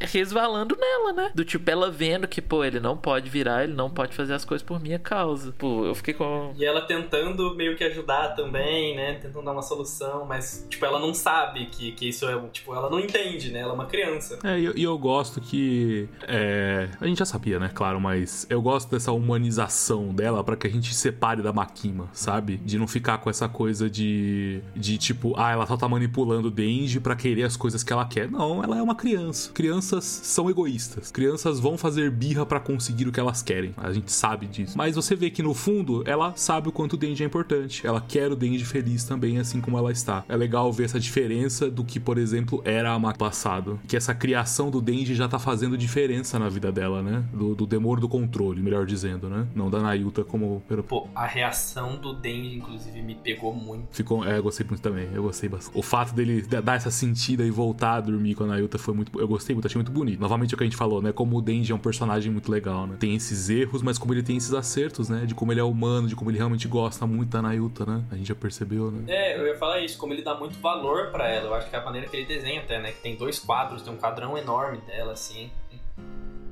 resvalando nela, né? Do tipo, ela vendo que, pô, ele não pode virar, ele não pode fazer as coisas por minha causa. Pô, eu fiquei com. E ela tentando meio que ajudar também, né? Tentando dar uma solução, mas, tipo, ela não sabe que, que isso é. Tipo, ela não entende, né? Ela é uma criança. É, e eu, eu, gosto que. É... A gente já sabia, né? Claro, mas eu gosto dessa humanização dela para que a gente separe da Makima, sabe? De não ficar com essa coisa de. De tipo, ah, ela só tá manipulando o Denji pra querer as coisas que ela quer. Não, ela é uma criança. Criança crianças são egoístas. Crianças vão fazer birra para conseguir o que elas querem. A gente sabe disso. Mas você vê que no fundo ela sabe o quanto o Denji é importante. Ela quer o Denji feliz também, assim como ela está. É legal ver essa diferença do que, por exemplo, era a Maki passado. Que essa criação do Denji já tá fazendo diferença na vida dela, né? Do, do demor do controle, melhor dizendo, né? Não da Nayuta como. Pô, a reação do Denji, inclusive, me pegou muito. Ficou. É, eu gostei muito também. Eu gostei bastante. O fato dele dar essa sentida e voltar a dormir com a Nayuta foi muito. Eu gostei muito achei muito bonito. Novamente o que a gente falou, né? Como o Denji é um personagem muito legal, né? Tem esses erros, mas como ele tem esses acertos, né? De como ele é humano, de como ele realmente gosta muito da Nayuta, né? A gente já percebeu, né? É, eu ia falar isso, como ele dá muito valor para ela. Eu acho que é a maneira que ele desenha até, né? Que tem dois quadros, tem um quadrão enorme dela, assim.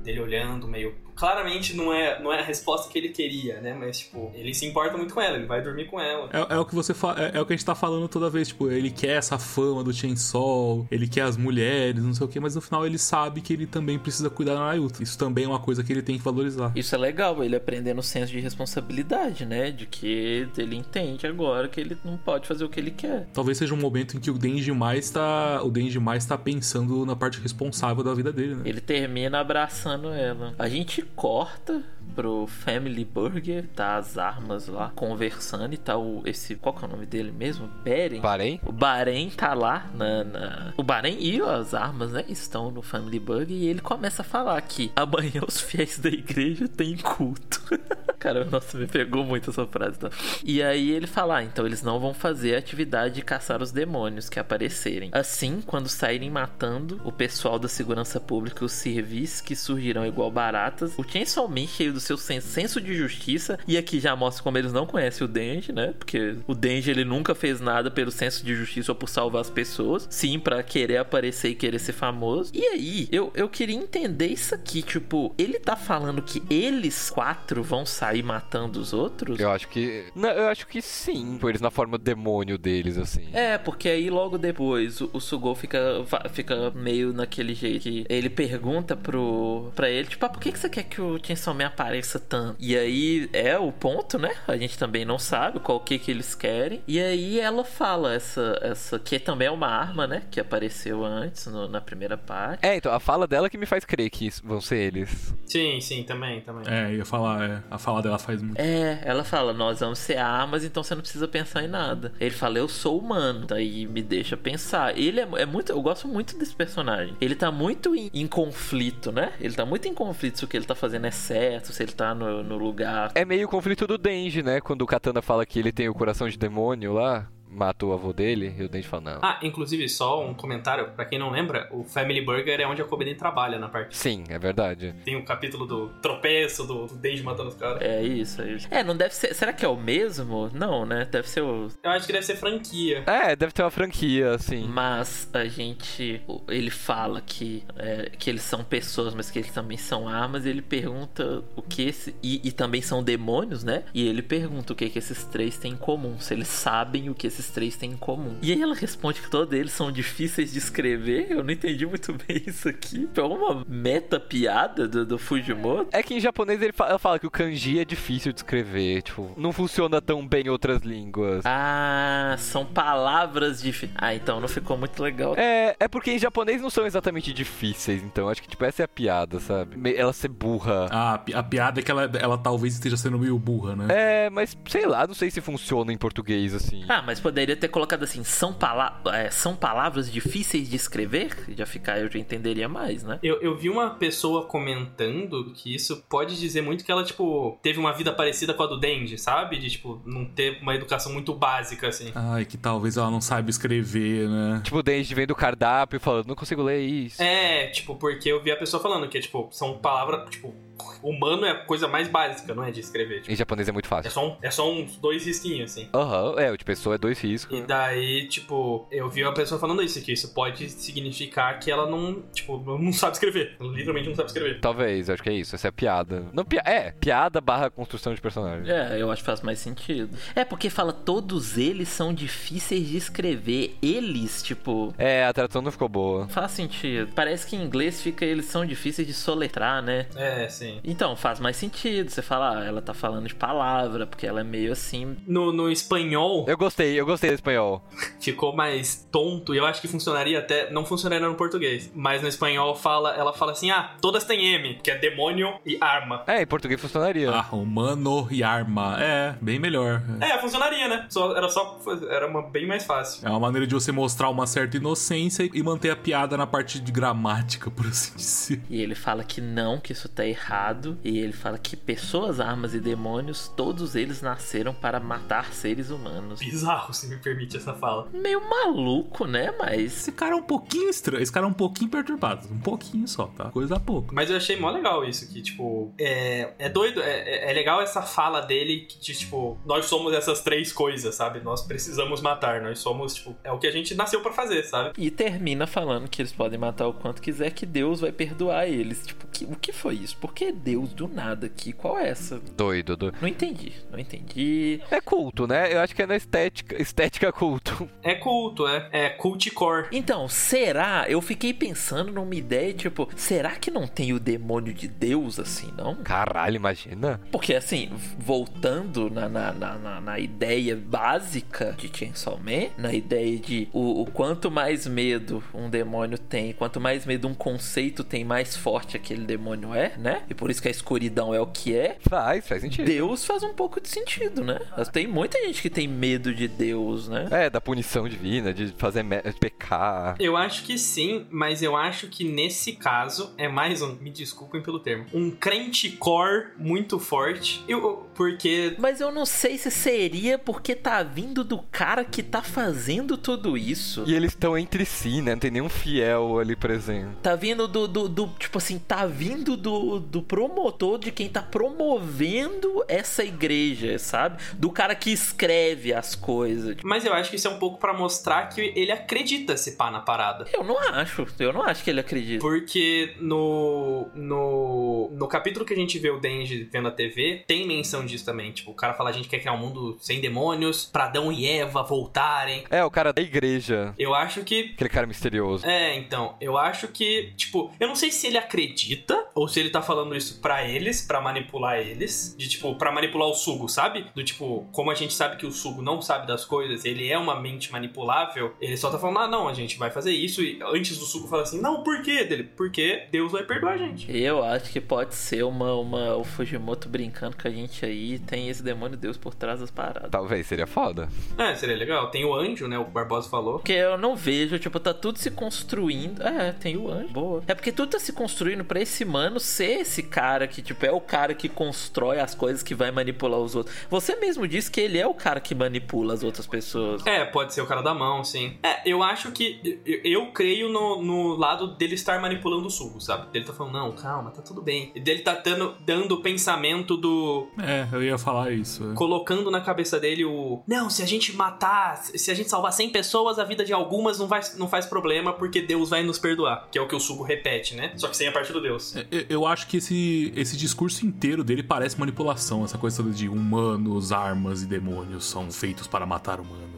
Dele olhando meio claramente não é, não é a resposta que ele queria, né? Mas, tipo, ele se importa muito com ela, ele vai dormir com ela. É, é o que você é, é, o que a gente tá falando toda vez, tipo, ele quer essa fama do Chainsaw, ele quer as mulheres, não sei o que, mas no final ele sabe que ele também precisa cuidar da Nayuta. Isso também é uma coisa que ele tem que valorizar. Isso é legal, ele aprendendo o senso de responsabilidade, né? De que ele entende agora que ele não pode fazer o que ele quer. Talvez seja um momento em que o Denji mais tá. O Denji mais tá pensando na parte responsável da vida dele, né? Ele termina abraçando ela. A gente corta pro Family Burger, tá as armas lá conversando e tá o esse qual que é o nome dele mesmo? Beren. Bahrein? O Bahrein tá lá na, na, o Bahrein e as armas, né, estão no Family Burger e ele começa a falar que amanhã os fiéis da igreja têm culto. Cara, nossa, me pegou muito essa frase. Tá? E aí ele fala, ah, então eles não vão fazer a atividade de caçar os demônios que aparecerem. Assim, quando saírem matando o pessoal da segurança pública, os serviços que surgirão igual baratas, o Chainsaw Man cheio do seu senso de justiça, e aqui já mostra como eles não conhecem o Denji, né? Porque o Denji ele nunca fez nada pelo senso de justiça ou por salvar as pessoas, sim, para querer aparecer e querer ser famoso. E aí, eu, eu queria entender isso aqui, tipo, ele tá falando que eles quatro vão sair matando os outros? Eu acho que. Não, eu acho que sim. Tipo, eles na forma demônio deles, assim. É, porque aí logo depois o, o Sugou fica, fica meio naquele jeito que ele pergunta pro, pra ele, tipo, ah, por que, que você quer que o Chainsaw Man apareça tanto? E aí é o ponto, né? A gente também não sabe qual que que eles querem. E aí ela fala essa, essa que também é uma arma, né? Que apareceu antes no- na primeira parte. É, então a fala dela que me faz crer que vão ser eles. Sim, sim, também, também. É, eu ia falar, é, a fala dela faz muito. É, ela fala, nós vamos ser armas, então você não precisa pensar em nada. Ele fala, eu sou humano. Daí me deixa pensar. Ele é, é muito. Eu gosto muito desse personagem. Ele tá muito em, em conflito, né? Ele tá muito em conflito se o que ele tá fazendo é certo, se ele tá no, no lugar. É meio o conflito do Denji, né? Quando o Katana fala que ele tem o coração de demônio lá, mata o avô dele, e o Denji fala, não. Ah, inclusive, só um comentário, pra quem não lembra, o Family Burger é onde a Kobe trabalha na parte. Sim, é verdade. Tem o capítulo do tropeço, do, do Denji matando os caras. É isso, é isso. É, não deve ser. Será que é o mesmo? Não, né? Deve ser o. Eu acho que deve ser franquia. É, deve ter uma franquia, assim. Mas a gente. Ele fala que, é, que eles são pessoas, mas que eles também são armas. E ele pergunta o que esse. E, e também são demônios, né? E ele pergunta o que, que esses três têm em comum. Se eles sabem o que esses três têm em comum. E aí ela responde que todos eles são difíceis de escrever. Eu não entendi muito bem isso aqui. Foi uma meta piada do, do Fujimoto. É que em japonês ele fala, ela fala que o kanji é difícil de escrever, tipo, não funciona tão bem em outras línguas. Ah, são palavras difíceis. Ah, então não ficou muito legal. É, é porque em japonês não são exatamente difíceis, então acho que tipo essa é a piada, sabe? Ela ser burra. Ah, a, pi- a piada é que ela, ela talvez esteja sendo meio burra, né? É, mas sei lá, não sei se funciona em português assim. Ah, mas poderia ter colocado assim, são, pala é, são palavras difíceis de escrever? Já ficar, eu já entenderia mais, né? Eu, eu vi uma pessoa comentando que isso pode dizer muito que ela, tipo, teve uma vida parecida com a do Denji, sabe? De, tipo, não ter uma educação muito básica, assim. Ai, que talvez ela não saiba escrever, né? Tipo, desde vendo o cardápio e falando, não consigo ler isso. É, tipo, porque eu vi a pessoa falando que, tipo, são palavras, tipo, humano é a coisa mais básica, não é de escrever. Tipo, Em japonês é muito é, fácil. só um, é só uns dois risquinhos, assim. Aham, é, o de pessoa é dois riscos. E daí, tipo, eu vi uma pessoa falando isso, que isso pode significar que ela não, tipo, não sabe escrever. Ela literalmente não sabe escrever. Talvez, acho que é isso. Essa é a piada. Não, pi é, piada barra construção de personagem. É, eu acho que faz mais sentido. É, porque fala, todos eles são difíceis de escrever. Eles, tipo. É, a tradução não ficou boa. Faz sentido. Parece que em inglês fica eles são difíceis de soletrar, né? É, sim. Então, faz mais sentido. Você fala, ah, ela tá falando de palavra, porque ela é meio assim. No, no espanhol, Eu gostei, eu gostei do espanhol. ficou mais tonto e eu acho que funcionaria até. Não funcionaria no português. Mas no espanhol fala, ela fala assim: ah, todas têm M, que é demônio e arma. É, em português funcionaria. Ah, humano e arma. É, bem melhor. É, funcionaria, né? Só, era só. Era uma bem mais fácil. É uma maneira de você mostrar uma certa inocência e manter a piada na parte de gramática, por assim dizer. E ele fala que não, que isso tá errado. E ele fala que pessoas, armas e demônios, todos eles nasceram para matar seres humanos. Bizarro, se me permite essa fala. Meio maluco, né? Mas. Esse cara é um pouquinho estranho. Esse cara é um pouquinho perturbado. Um pouquinho só, tá? Coisa pouco. Mas eu achei mó legal isso, que, tipo, é, é doido, é, é- é legal essa fala dele que, de, tipo, nós somos essas três coisas, sabe? Nós precisamos matar, nós somos, tipo, é o que a gente nasceu pra fazer, sabe? E termina falando que eles podem matar o quanto quiser, que Deus vai perdoar eles. Tipo, que- o que foi isso? Por que Deus do nada aqui? Qual é essa? Doido, doido. Não entendi, não entendi. É culto, né? Eu acho que é na estética, estética culto. É culto, é, é cultcore. Então, será? Eu fiquei pensando numa ideia, tipo, será que não tem o demônio de Deus assim, não? Caralho, imagina. Porque assim, voltando na, na, na, na- na ideia básica de Chainsaw Man, na ideia de o, o quanto mais medo um demônio tem, quanto mais medo um conceito tem, mais forte aquele demônio é, né? E por isso que a escuridão é o que é. Faz, faz sentido. Deus faz um pouco de sentido, né? Mas Tem muita gente que tem medo de Deus, né? É, da punição divina, de fazer de pecar. Eu acho que sim, mas eu acho que nesse caso é mais um, me desculpem pelo termo, um crente core muito forte. Eu, porque Mas eu não sei se seria porque tá vindo do cara que tá fazendo tudo isso. E eles estão entre si, né? Não tem nenhum fiel ali presente. Tá vindo do, do, do- Tipo assim, tá vindo do, do promotor de quem tá promovendo essa igreja, sabe? Do cara que escreve as coisas. Mas eu acho que isso é um pouco pra mostrar que ele acredita se pá na parada. Eu não acho. Eu não acho que ele acredita. Porque no, no, no capítulo que a gente vê o Denji vendo a TV, tem menção disso também. Tipo, o cara fala: a gente quer criar um mundo sem demônios, pra Adão e Eva voltarem. É, o cara da igreja. Eu acho que. Aquele cara misterioso. É, então, eu acho que, tipo, eu não sei se ele acredita ou se ele tá falando isso pra eles, pra manipular eles. De, tipo, pra manipular o Sugo, sabe? Do tipo, como a gente sabe que o Sugo não sabe das coisas, ele é uma mente manipulável, ele só tá falando, ah, não, a gente vai fazer isso. E antes do Sugo falar assim, não, por quê dele? Porque Deus vai perdoar a gente. Eu acho que pode ser uma, uma o Fujimoto brincando com a gente aí, tem esse demônio Deus por trás das paradas. Talvez, seria foda. É, seria legal. Tem o anjo, né? O Barbosa falou. Porque eu não vejo, tipo, tá tudo se construindo. É, tem o anjo, boa. É porque tudo tá se construindo pra esse mano ser esse cara que, tipo, é o cara que constrói as coisas que vai manipular os outros. Você mesmo disse que ele é o cara que manipula as outras pessoas. É, pode ser o cara da mão, sim. É, eu acho que. Eu, eu creio no, no lado dele estar manipulando o sugo, sabe? Ele tá falando, não, calma, tá tudo bem. E dele tá dando, dando o pensamento do. É, eu ia falar isso. é. Colocando na cabeça dele o. Não, se a gente matar, se a gente salvar 100 pessoas, a vida de algumas não, vai, não faz problema porque Deus vai nos perdoar. Que é o que o Sugo repete, né? Só que sem a parte do Deus. Eu- Eu acho que esse, esse discurso inteiro dele parece manipulação. Essa coisa de humanos, armas e demônios são feitos para matar humanos.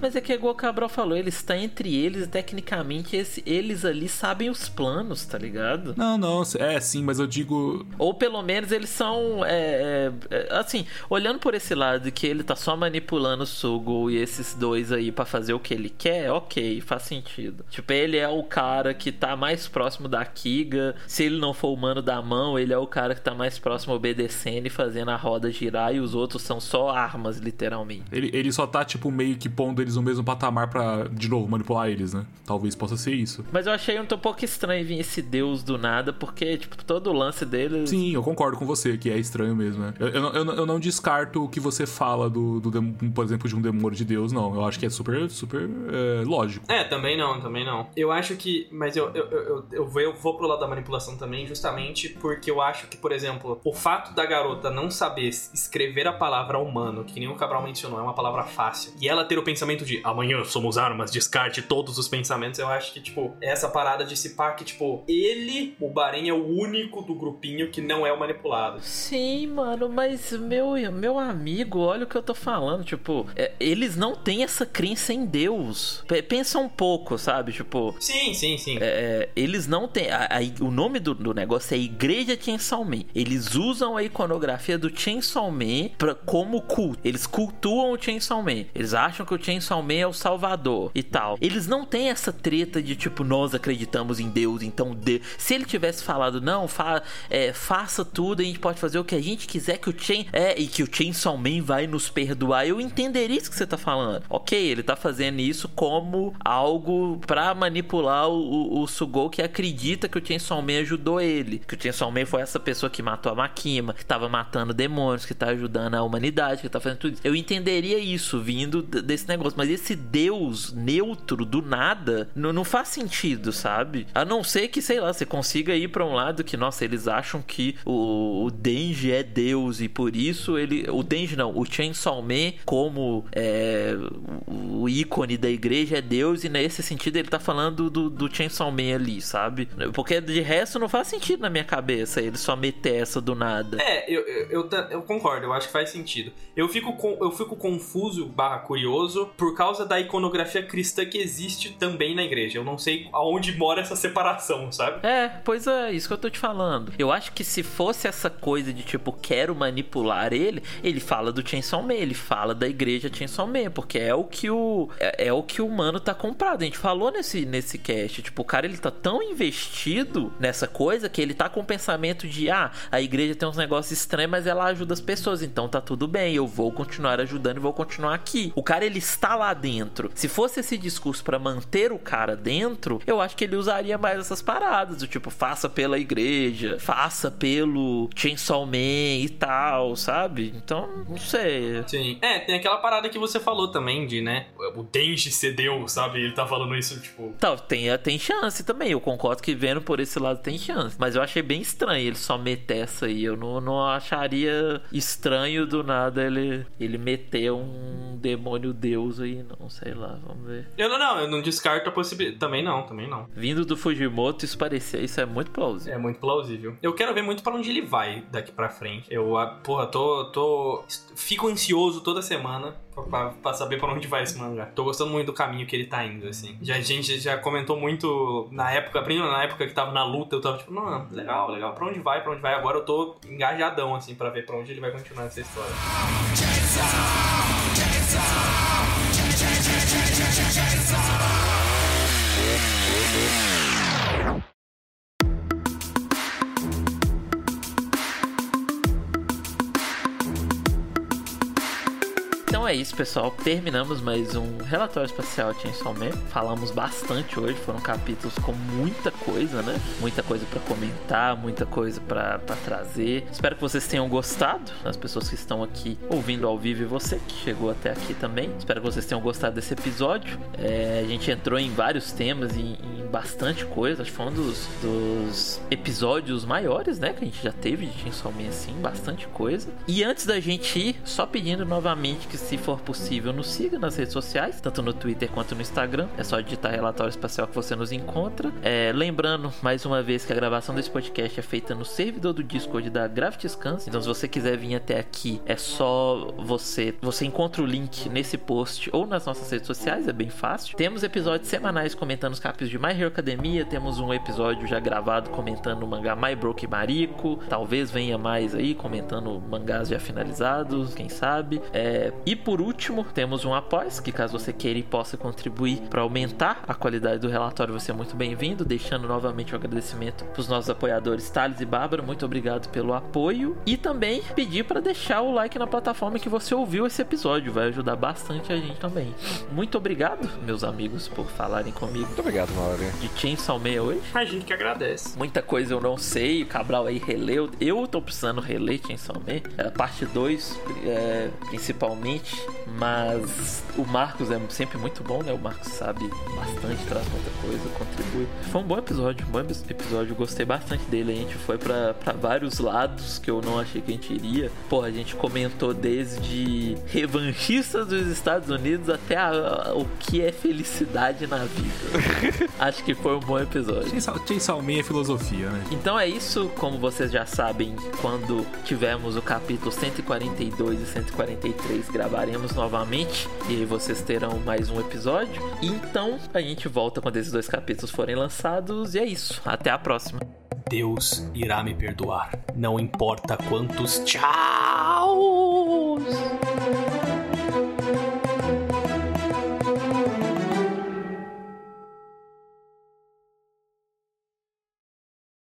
Mas é que igual o Cabral falou, ele está entre eles e tecnicamente esse- eles ali sabem os planos, tá ligado? Não, não, é sim, mas eu digo. Ou pelo menos eles são. é, é, é, assim, olhando por esse lado que ele tá só manipulando o Sugo e esses dois aí pra fazer o que ele quer, ok, faz sentido. Tipo, ele é o cara que tá mais próximo da Kiga. Se ele não for o mano da mão, ele é o cara que tá mais próximo obedecendo e fazendo a roda girar. E os outros são só armas, literalmente. Ele, ele só tá, tipo, meio que pondo eles no mesmo patamar pra, de novo, manipular eles, né? Talvez possa ser isso. Mas eu achei um pouco estranho vir esse deus do nada, porque, tipo, todo o lance dele. Sim, eu concordo com você, que é estranho mesmo, né? Eu, eu, não- eu, não- eu não descarto o que você fala do, do dem- por exemplo, de um demônio de Deus, não. Eu acho que é super, super é, lógico. É, também não, também não. Eu acho que. Mas eu, eu, eu, eu, eu vou, eu vou pro lado da manipulação também, justamente porque eu acho que, por exemplo, o fato da garota não saber escrever a palavra humano, que nem o Cabral mencionou, é uma palavra fácil, e ela ter o pensamento de amanhã somos armas, descarte todos os pensamentos, eu acho que, tipo, essa parada de se pá que, tipo, ele, o Bahrein, é o único do grupinho que não é o manipulado. Sim, mano, mas meu, meu amigo, olha o que eu tô falando. Tipo, é, eles não têm essa crença em Deus. P- pensa um pouco, sabe? Tipo. Sim, sim, sim. é, eles não têm. a- a- o nome do, do negócio é Igreja Chainsaw Man. Eles usam a iconografia do Chainsaw Man pra, como culto. Eles cultuam o Chainsaw Man. Eles acham que o Chainsaw Man é o salvador e tal. Eles não têm essa treta de tipo, nós acreditamos em Deus, então Deus. Se ele tivesse falado, não, fa é, faça tudo, a gente pode fazer o que a gente quiser que o Chain. É, e que o Chainsaw Man vai nos perdoar, eu entenderia isso que você tá falando. Ok, ele tá fazendo isso como algo pra manipular o, o, Sugou que acredita que o Chainsaw Man ajudou ele. Que o Chainsaw Man foi essa pessoa que matou a Makima, que tava matando demônios, que tá ajudando a humanidade, que tá fazendo tudo isso. Eu entenderia isso vindo desse negócio, mas esse Deus neutro do nada não, não faz sentido, sabe? A não ser que, sei lá, você consiga ir pra um lado que, nossa, eles acham que o, o Denji é Deus e por isso ele. O Denji não, o Chainsaw Man, como é, o, ícone da igreja, é Deus e nesse sentido ele tá falando do, do Chainsaw Man ali, sabe? Porque de resto não faz sentido na minha cabeça ele só meter essa do nada. É, eu, eu, eu, eu concordo, eu acho que faz sentido. Eu fico, com, eu fico confuso barra curioso por causa da iconografia cristã que existe também na igreja. Eu não sei aonde mora essa separação, sabe? É, pois é, isso que eu tô te falando. Eu acho que se fosse essa coisa de tipo, quero manipular ele, ele fala do Chainsaw Man, ele fala da igreja Chainsaw Man, porque é o que o é, é o que o mano tá comprado. A gente falou nesse nesse cast, tipo, o cara ele tá tão investido nessa coisa que ele tá com o pensamento de ah, a igreja tem uns negócios estranhos, mas ela ajuda as pessoas, então tá tudo bem, eu vou continuar ajudando e vou continuar aqui. O cara ele está lá dentro. Se fosse esse discurso pra manter o cara dentro, eu acho que ele usaria mais essas paradas, do tipo, faça pela igreja, faça pelo Chainsaw Man e tal, sabe? Então, não sei. Sim. É, tem aquela parada que você falou também de, né? O Denji cedeu, sabe? Ele tá falando isso, tipo. Tá, tem, tem chance também. Eu concordo que vendo por esse lado tem chance. Mas eu achei bem estranho ele só meter essa aí. Eu não, não acharia estranho do nada ele, ele meter um demônio deus aí, não sei lá, vamos ver. Eu não, não, eu não descarto a possibilidade. Também não, também não. Vindo do Fujimoto, isso parecia, isso é muito plausível. É muito plausível. Eu quero ver muito pra onde ele vai daqui pra frente. Eu, ah, porra, tô, tô. Fico ansioso toda semana pra, pra, saber pra onde vai esse mangá. Tô gostando muito do caminho que ele tá indo, assim. Já, a gente já comentou muito na época, na época que tava na luta, eu tava tipo, não, legal, legal. Pra onde vai, pra onde vai? Agora eu tô engajadão, assim, pra ver pra onde ele vai continuar essa história. É isso, pessoal. Terminamos mais um relatório espacial Chainsaw Man. Falamos bastante hoje, foram capítulos com muita coisa, né? Muita coisa pra comentar, muita coisa pra trazer. Espero que vocês tenham gostado, as pessoas que estão aqui ouvindo ao vivo e você que chegou até aqui também. Espero que vocês tenham gostado desse episódio. É, a gente entrou em vários temas, em, em bastante coisa. Acho que foi um dos, dos episódios maiores, né? Que a gente já teve de Chainsaw Man, assim, bastante coisa. E antes da gente ir, só pedindo novamente que se for possível, nos siga nas redes sociais, tanto no Twitter quanto no Instagram. É só digitar relatório espacial que você nos encontra. É, lembrando, mais uma vez, que a gravação desse podcast é feita no servidor do Discord da Gravity Scans. Então, se você quiser vir até aqui, é só você. Você encontra o link nesse post ou nas nossas redes sociais, é bem fácil. Temos episódios semanais comentando os capítulos de My Hero Academia. Temos um episódio já gravado comentando o mangá My Broke Mariko. Talvez venha mais aí comentando mangás já finalizados, quem sabe. É, e por último, temos um após, que caso você queira e possa contribuir para aumentar a qualidade do relatório, você é muito bem-vindo. Deixando novamente o agradecimento para os nossos apoiadores Thales e Bárbara, muito obrigado pelo apoio. E também pedir para deixar o like na plataforma que você ouviu esse episódio, vai ajudar bastante a gente também. Muito obrigado, meus amigos, por falarem comigo Muito obrigado, Mauri. De Chainsaw Man hoje. A gente que agradece. Muita coisa eu não sei, o Cabral aí releu. Eu tô precisando reler Chainsaw Man, é, parte 2, é, principalmente. Mas o Marcos é sempre muito bom, né? O Marcos sabe bastante, traz muita coisa, contribui. Foi um bom episódio, um bom episódio. Gostei bastante dele. A gente foi pra pra vários lados que eu não achei que a gente iria. Pô, a gente comentou desde revanchistas dos Estados Unidos até a- o que é felicidade na vida. Acho acho que foi um bom episódio. Chainsaw Man é filosofia, né? Então é isso, como vocês já sabem, quando tivermos o capítulo 142 e 143, gravaremos novamente e aí vocês terão mais um episódio. E então a gente volta quando esses dois capítulos forem lançados e é isso. Até a próxima. Deus irá me perdoar. Não importa quantos tchau.